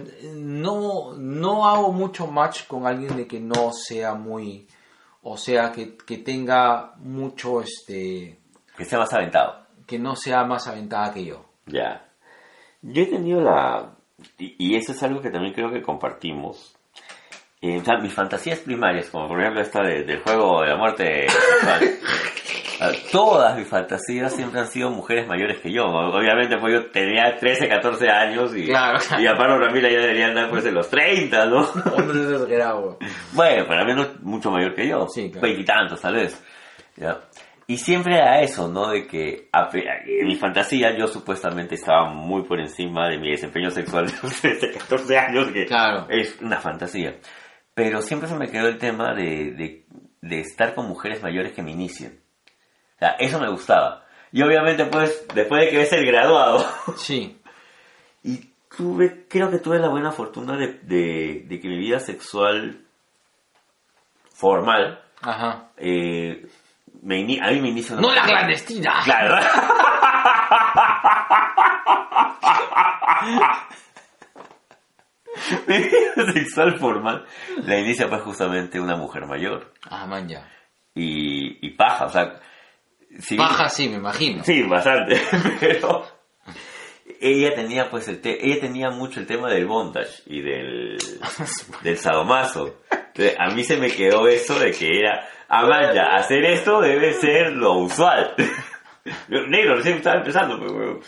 No, no hago mucho match con alguien de que no sea muy, o sea, que, que tenga mucho, este, Que sea más aventado. que no sea más aventada que yo. Ya. Yo he tenido la... Y, y eso es algo que también creo que compartimos. Sea, mis fantasías primarias, como por ejemplo esta de- del juego de la muerte. (laughs) Ah, Todas mis fantasías siempre han sido mujeres mayores que yo. Obviamente, pues yo tenía 13, 14 años y, Claro. y a Pablo Ramírez ya debería andar pues en los 30, ¿no? Bueno, para mí no es mucho mayor que yo. Sí, claro. Veintitantos, tal vez. ¿ya? Y siempre era eso, ¿no? De que a en mi fantasía yo supuestamente estaba muy por encima de mi desempeño sexual (laughs) de los 13, 14 años, que Claro. es una fantasía. Pero siempre se me quedó el tema de, de, de estar con mujeres mayores que me inicien. O sea, eso me gustaba. Y obviamente, pues, después de que ves el graduado, (laughs) Sí. y tuve, creo que tuve la buena fortuna de, de, de que mi vida sexual formal, Ajá. eh, me a mí me inicia No la clandestina. Claro. (laughs) (laughs) sexual formal la inicia pues justamente una mujer mayor. Ah, man, ya. Y, y paja, o sea... bien- Baja, sí, me imagino. Sí, bastante, (laughs) pero ella tenía pues el te- ella tenía mucho el tema del bondage y del (laughs) del sadomaso. Entonces, a mí se me quedó eso de que era Amaya, hacer esto debe ser lo usual. Negro, recién estaba empezando, pero weón.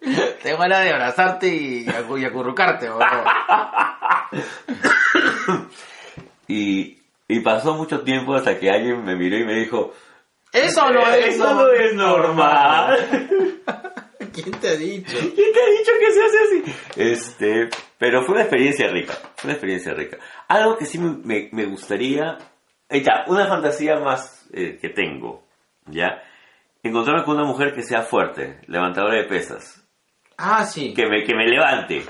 (laughs) Tengo ganas de abrazarte y, acu- y acurrucarte, (coughs) y, y pasó mucho tiempo hasta que alguien me miró y me dijo, Eso no es eso no es normal. (laughs) ¿Quién te ha dicho? ¿Quién te ha dicho que se hace así? Este, pero fue una experiencia rica, fue una experiencia rica. Algo que sí me, gustaría, ya, una fantasía más eh, que tengo, ¿ya? Encontrarme con una mujer que sea fuerte, levantadora de pesas, Ah, sí. que me, que me levante.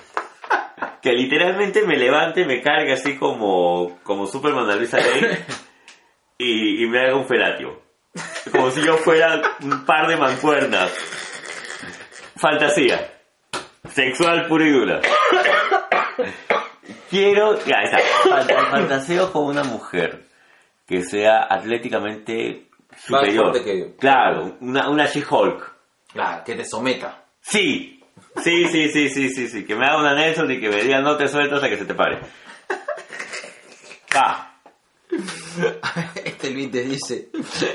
Que literalmente me levante, me cargue así como, como Superman a Luisa Lane (laughs) y, y me haga un felatio. Como si yo fuera un par de mancuernas. Fantasía. Sexual pura y dura. Quiero, ya está, Fant- fantaseo con una mujer que sea atléticamente superior. fuerte que yo. Claro, una, una She-Hulk. Claro, que te someta. Sí, sí, sí, sí, sí, sí, sí, que me haga una Nelson y que me diga no te suelto hasta que se te pare. Va. Este Luis te dice,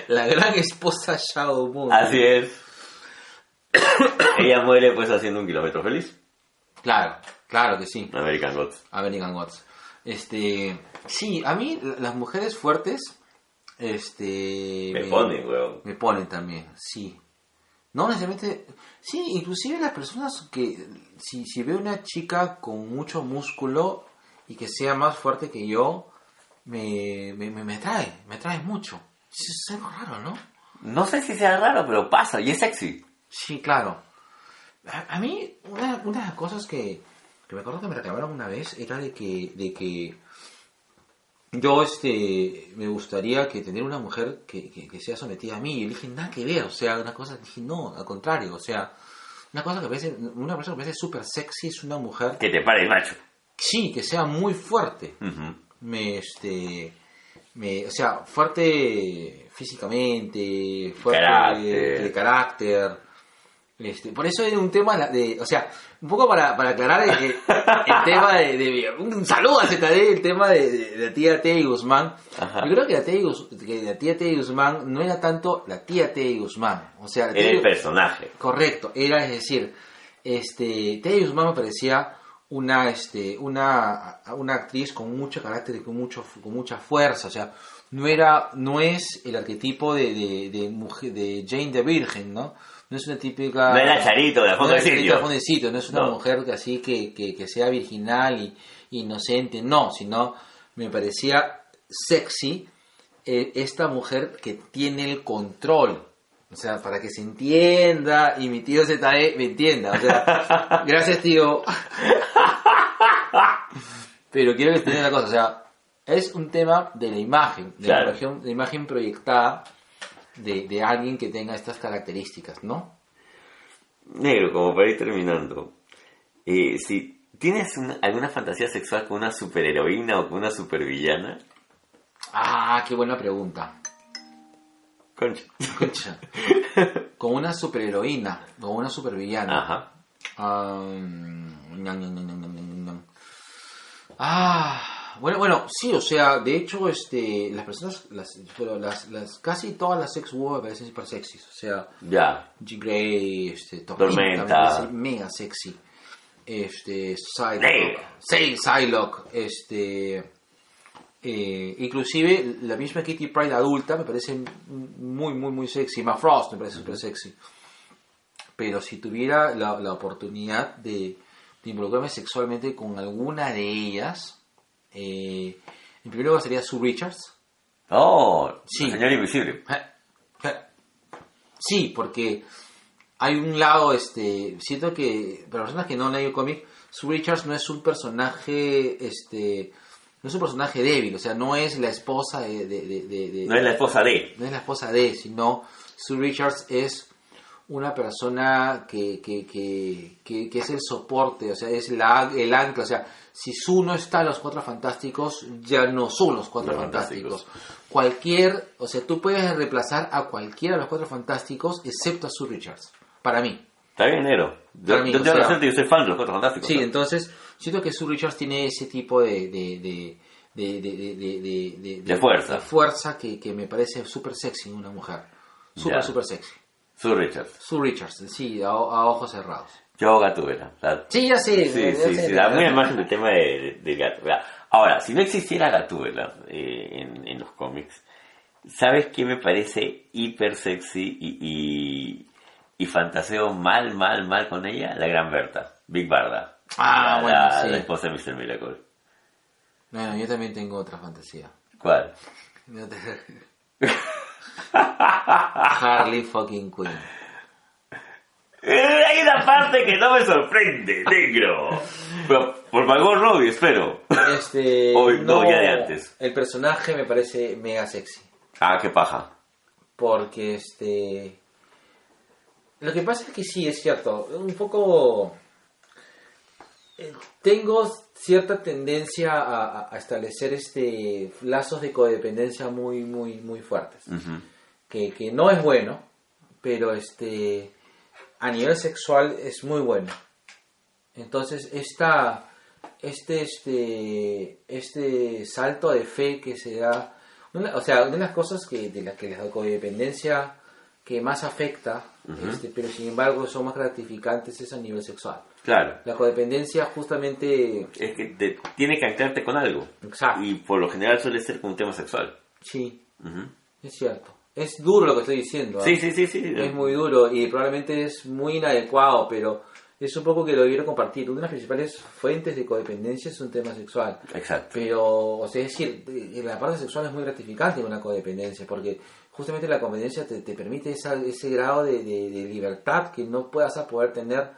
la gran esposa Shadow Moon. Así es. Ella muere pues haciendo un kilómetro feliz. Claro, claro que sí. American Gods. American Gods. Este, sí, a mí las mujeres fuertes, este, Me ponen, weón. me ponen también, sí. No necesariamente, sí, inclusive las personas que, si, si veo una chica con mucho músculo y que sea más fuerte que yo, me, me, me, me atrae, me atrae mucho. Es, algo raro, ¿no? No sé si sea raro, pero pasa y es sexy. Sí, claro. A, a mí, una, una de las cosas que, que me acuerdo que me reclamaron una vez era de que, de que yo este, me gustaría que tener una mujer que, que, que sea sometida a mí. Y yo dije, nada que ver, o sea, una cosa, dije, no, al contrario, o sea, una cosa que parece, una persona que parece súper sexy es una mujer, Que te pare el macho. sí, que sea muy fuerte. Me, este, me, o sea, fuerte físicamente, fuerte Carácter. de carácter. Este, por eso es un tema de, o sea, un poco para, para aclarar el, (laughs) tema de, de- un saludo a ZD, el tema de, de, de la tía Teddy Guzmán. Ajá. Yo creo que la, tía que la tía Teddy Guzmán no era tanto la tía Teddy Guzmán, o sea, Era tía- el personaje. Correcto, era es decir, este, Teddy Guzmán me parecía una, este, una, una actriz con mucho carácter y con mucho, con mucha fuerza, o sea, no era, no es el arquetipo de, de, de, mujer, de Jane the Virgin, ¿no? No es una típica... No era Charito de no fondo es de sitio. de de sitio, no es una No. mujer que así que, que, que sea virginal y inocente, no, sino me parecía sexy eh, esta mujer que tiene el control O sea, para que se entienda y mi tío ZE me entienda. O sea, (laughs) gracias tío. Pero quiero que entiendan la cosa. O sea, es un tema de la imagen, de Claro. la, imagen, proyectada de, de alguien que tenga estas características, ¿no? Negro, como para ir terminando. eh, si tienes una- alguna fantasía sexual con una superheroína o con una supervillana, Ah, qué buena pregunta. concha. Escucha. (laughs) Con una superheroína, con una supervillana. Ajá. Ah, ñam. Ah, bueno, bueno, sí, o sea, de hecho, este, las personas, las, pero las, las, casi todas las sex women me parecen super sexys, o sea, Ya. G. Grey, este, Tormenta. me parece mega sexy, este, Psylocke, sí, Psylocke, este, eh, inclusive la misma Kitty Pride adulta me parece muy, muy, muy sexy, Ma Frost me parece super sexy, pero si tuviera la, la oportunidad de, de involucrarme sexualmente con alguna de ellas, eh, en primer lugar sería Sue Richards, Oh, Sí. señor invisible. Sí, porque hay un lado, este, siento que para personas que no han leído cómic, Sue Richards no es un personaje, este, no es un personaje débil, o sea, no es la esposa de, de- de- de- de- No es la esposa de. no es la esposa de, sino Sue Richards es una persona que, que, que, que, es el soporte, o sea, es la, el ancla, o sea, si Sue no está en los Cuatro Fantásticos, ya no son los Cuatro Los Fantásticos. Fantásticos. Cualquier, o sea, tú puedes reemplazar a cualquiera de los Cuatro Fantásticos, excepto a Sue Richards, para mí. Está bien, negro. Yo, Para mí, yo te sea- yo soy fan de los cuatro fantásticos. Sí, ¿no? entonces, siento que Sue Richards tiene ese tipo de... de, de de, de, de, fuerza. fuerza que, que me parece súper sexy en una mujer. Súper, súper sexy. Sue Richards. Sue Richards, sí, a, a ojos cerrados. Yo Gatúbela. La- Sí, sé. Sí, sí, sé. sí, da muy imagen del tema de- de- del gato. ¿verdad? Ahora, si no existiera Gatúbela eh, en, en los cómics, ¿sabes qué me parece hiper sexy y, y, y fantaseo mal, mal, mal con ella? La gran Berta, Big Barda. Ah, la, bueno, la- sí. la esposa de Mr. Miracle. Bueno, yo también tengo otra fantasía. ¿Cuál? Yo te- (laughs) Harley fucking Quinn. Eh, hay una parte que no me sorprende, negro. Pero, por favor, Robbie, espero. Este, (laughs) Hoy, no, ya de antes. El personaje me parece mega sexy. Ah, qué paja. Porque este. Lo que pasa es que sí, es cierto. Un poco. eh, Tengo cierta tendencia a, establecer este lazos de codependencia muy, muy, muy fuertes. Ujú. Que, que no es bueno, pero este. A nivel sexual es muy bueno. Entonces, esta. Este, este, este salto de fe que se da una- o sea, una de las cosas que, de las que la codependencia que más afecta, este, pero sin embargo son más gratificantes, es a nivel sexual. Claro. La codependencia justamente... Es que te- tiene que anclarte con algo. Exacto. Y por lo general suele ser con un tema sexual. Sí, es cierto. Es duro lo que estoy diciendo. ¿ah? Sí, sí, sí, sí. Es muy duro y probablemente es muy inadecuado, pero es un poco que lo quiero compartir. Una de las principales fuentes de codependencia es un tema sexual. Exacto. Pero, o sea, es decir, eh, la parte sexual es muy gratificante en una codependencia, porque justamente la codependencia te, te permite esa- ese grado de, de- de libertad que no puedas a poder tener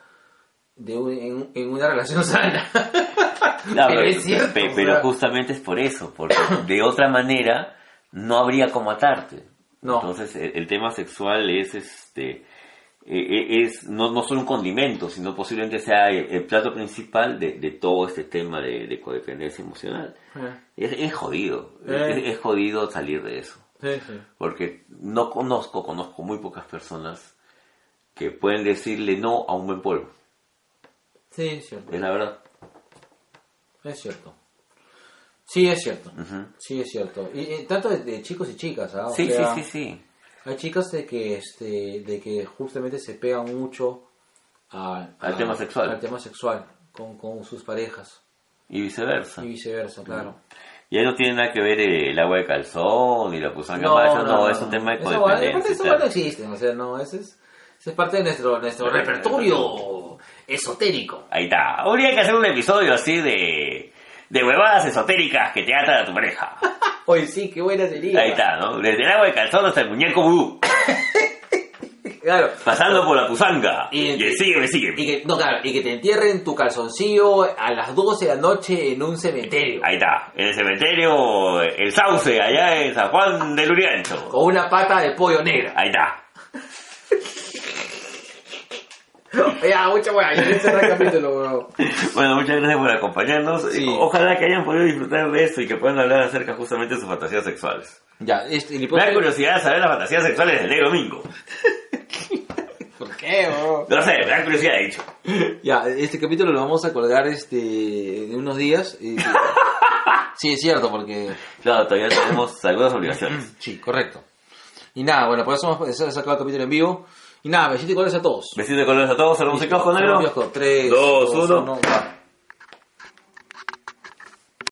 de un- en, en una relación (laughs) sana. No, pero pero, es cierto, pero sea. justamente es por eso, porque de otra manera no habría cómo atarte. No. Entonces el, el tema sexual es este eh, eh, es no, no solo un condimento, sino posiblemente sea el, el plato principal de, de todo este tema de, de codependencia emocional. Es, es jodido, Eh. es, es jodido salir de eso. Sí, sí. Porque no conozco, conozco muy pocas personas que pueden decirle no a un buen polvo. Sí, es cierto. Es la verdad. Es cierto. Sí, es cierto. Ujú. Sí, es cierto. Y, y tanto de, de chicos y chicas, ¿ah? Sí, sea, sí, sí, sí. Hay chicas de que, este, de que justamente se pegan mucho a- Al a- tema sexual. Al tema sexual con, con sus parejas Y viceversa. y viceversa, claro. Y ahí no tiene nada que ver eh, el agua de calzón ni la pusanga mayo, no, es un tema de codependencia. eso no existe, o sea, no, ese es, ese es parte de nuestro, nuestro repertorio esotérico. Ahí está. Habría que hacer un episodio así de, de huevadas esotéricas que te atan a tu pareja. (laughs) Oye, sí, qué buena sería. Ahí está, ¿no? Desde el agua de calzón hasta el muñeco vudú. (laughs) Claro. Pasando por la pusanga. Y- Y, el sígueme, sígueme. Y que, no, claro, y que te entierren tu calzoncillo a las 12 de la noche en un cementerio. Ahí está, en el cementerio El Sauce, allá en San Juan del Uriancho. Con una pata de pollo negra. Ahí está. (laughs) (laughs) Ya, mucha weá, ya cerrar el capítulo, weón. Bueno, muchas gracias por acompañarnos. Sí. Ojalá que hayan podido disfrutar de esto y que puedan hablar acerca justamente de sus fantasías sexuales. Ya, este, Me da curiosidad saber las fantasías sexuales del negro domingo. (laughs) ¿Por qué, weón? No sé, me da curiosidad, he dicho. Ya, este capítulo lo vamos a colgar este en unos días. y- (laughs) Sí, es cierto, porque... Claro, todavía tenemos algunas obligaciones. (clears throat) Sí, correcto. Y nada, bueno, por eso hemos sacado el capítulo en vivo. Y nada, besitos y colores a todos. Besitos de colores a todos, cerramos el kiosco negro. 3, 2, 1.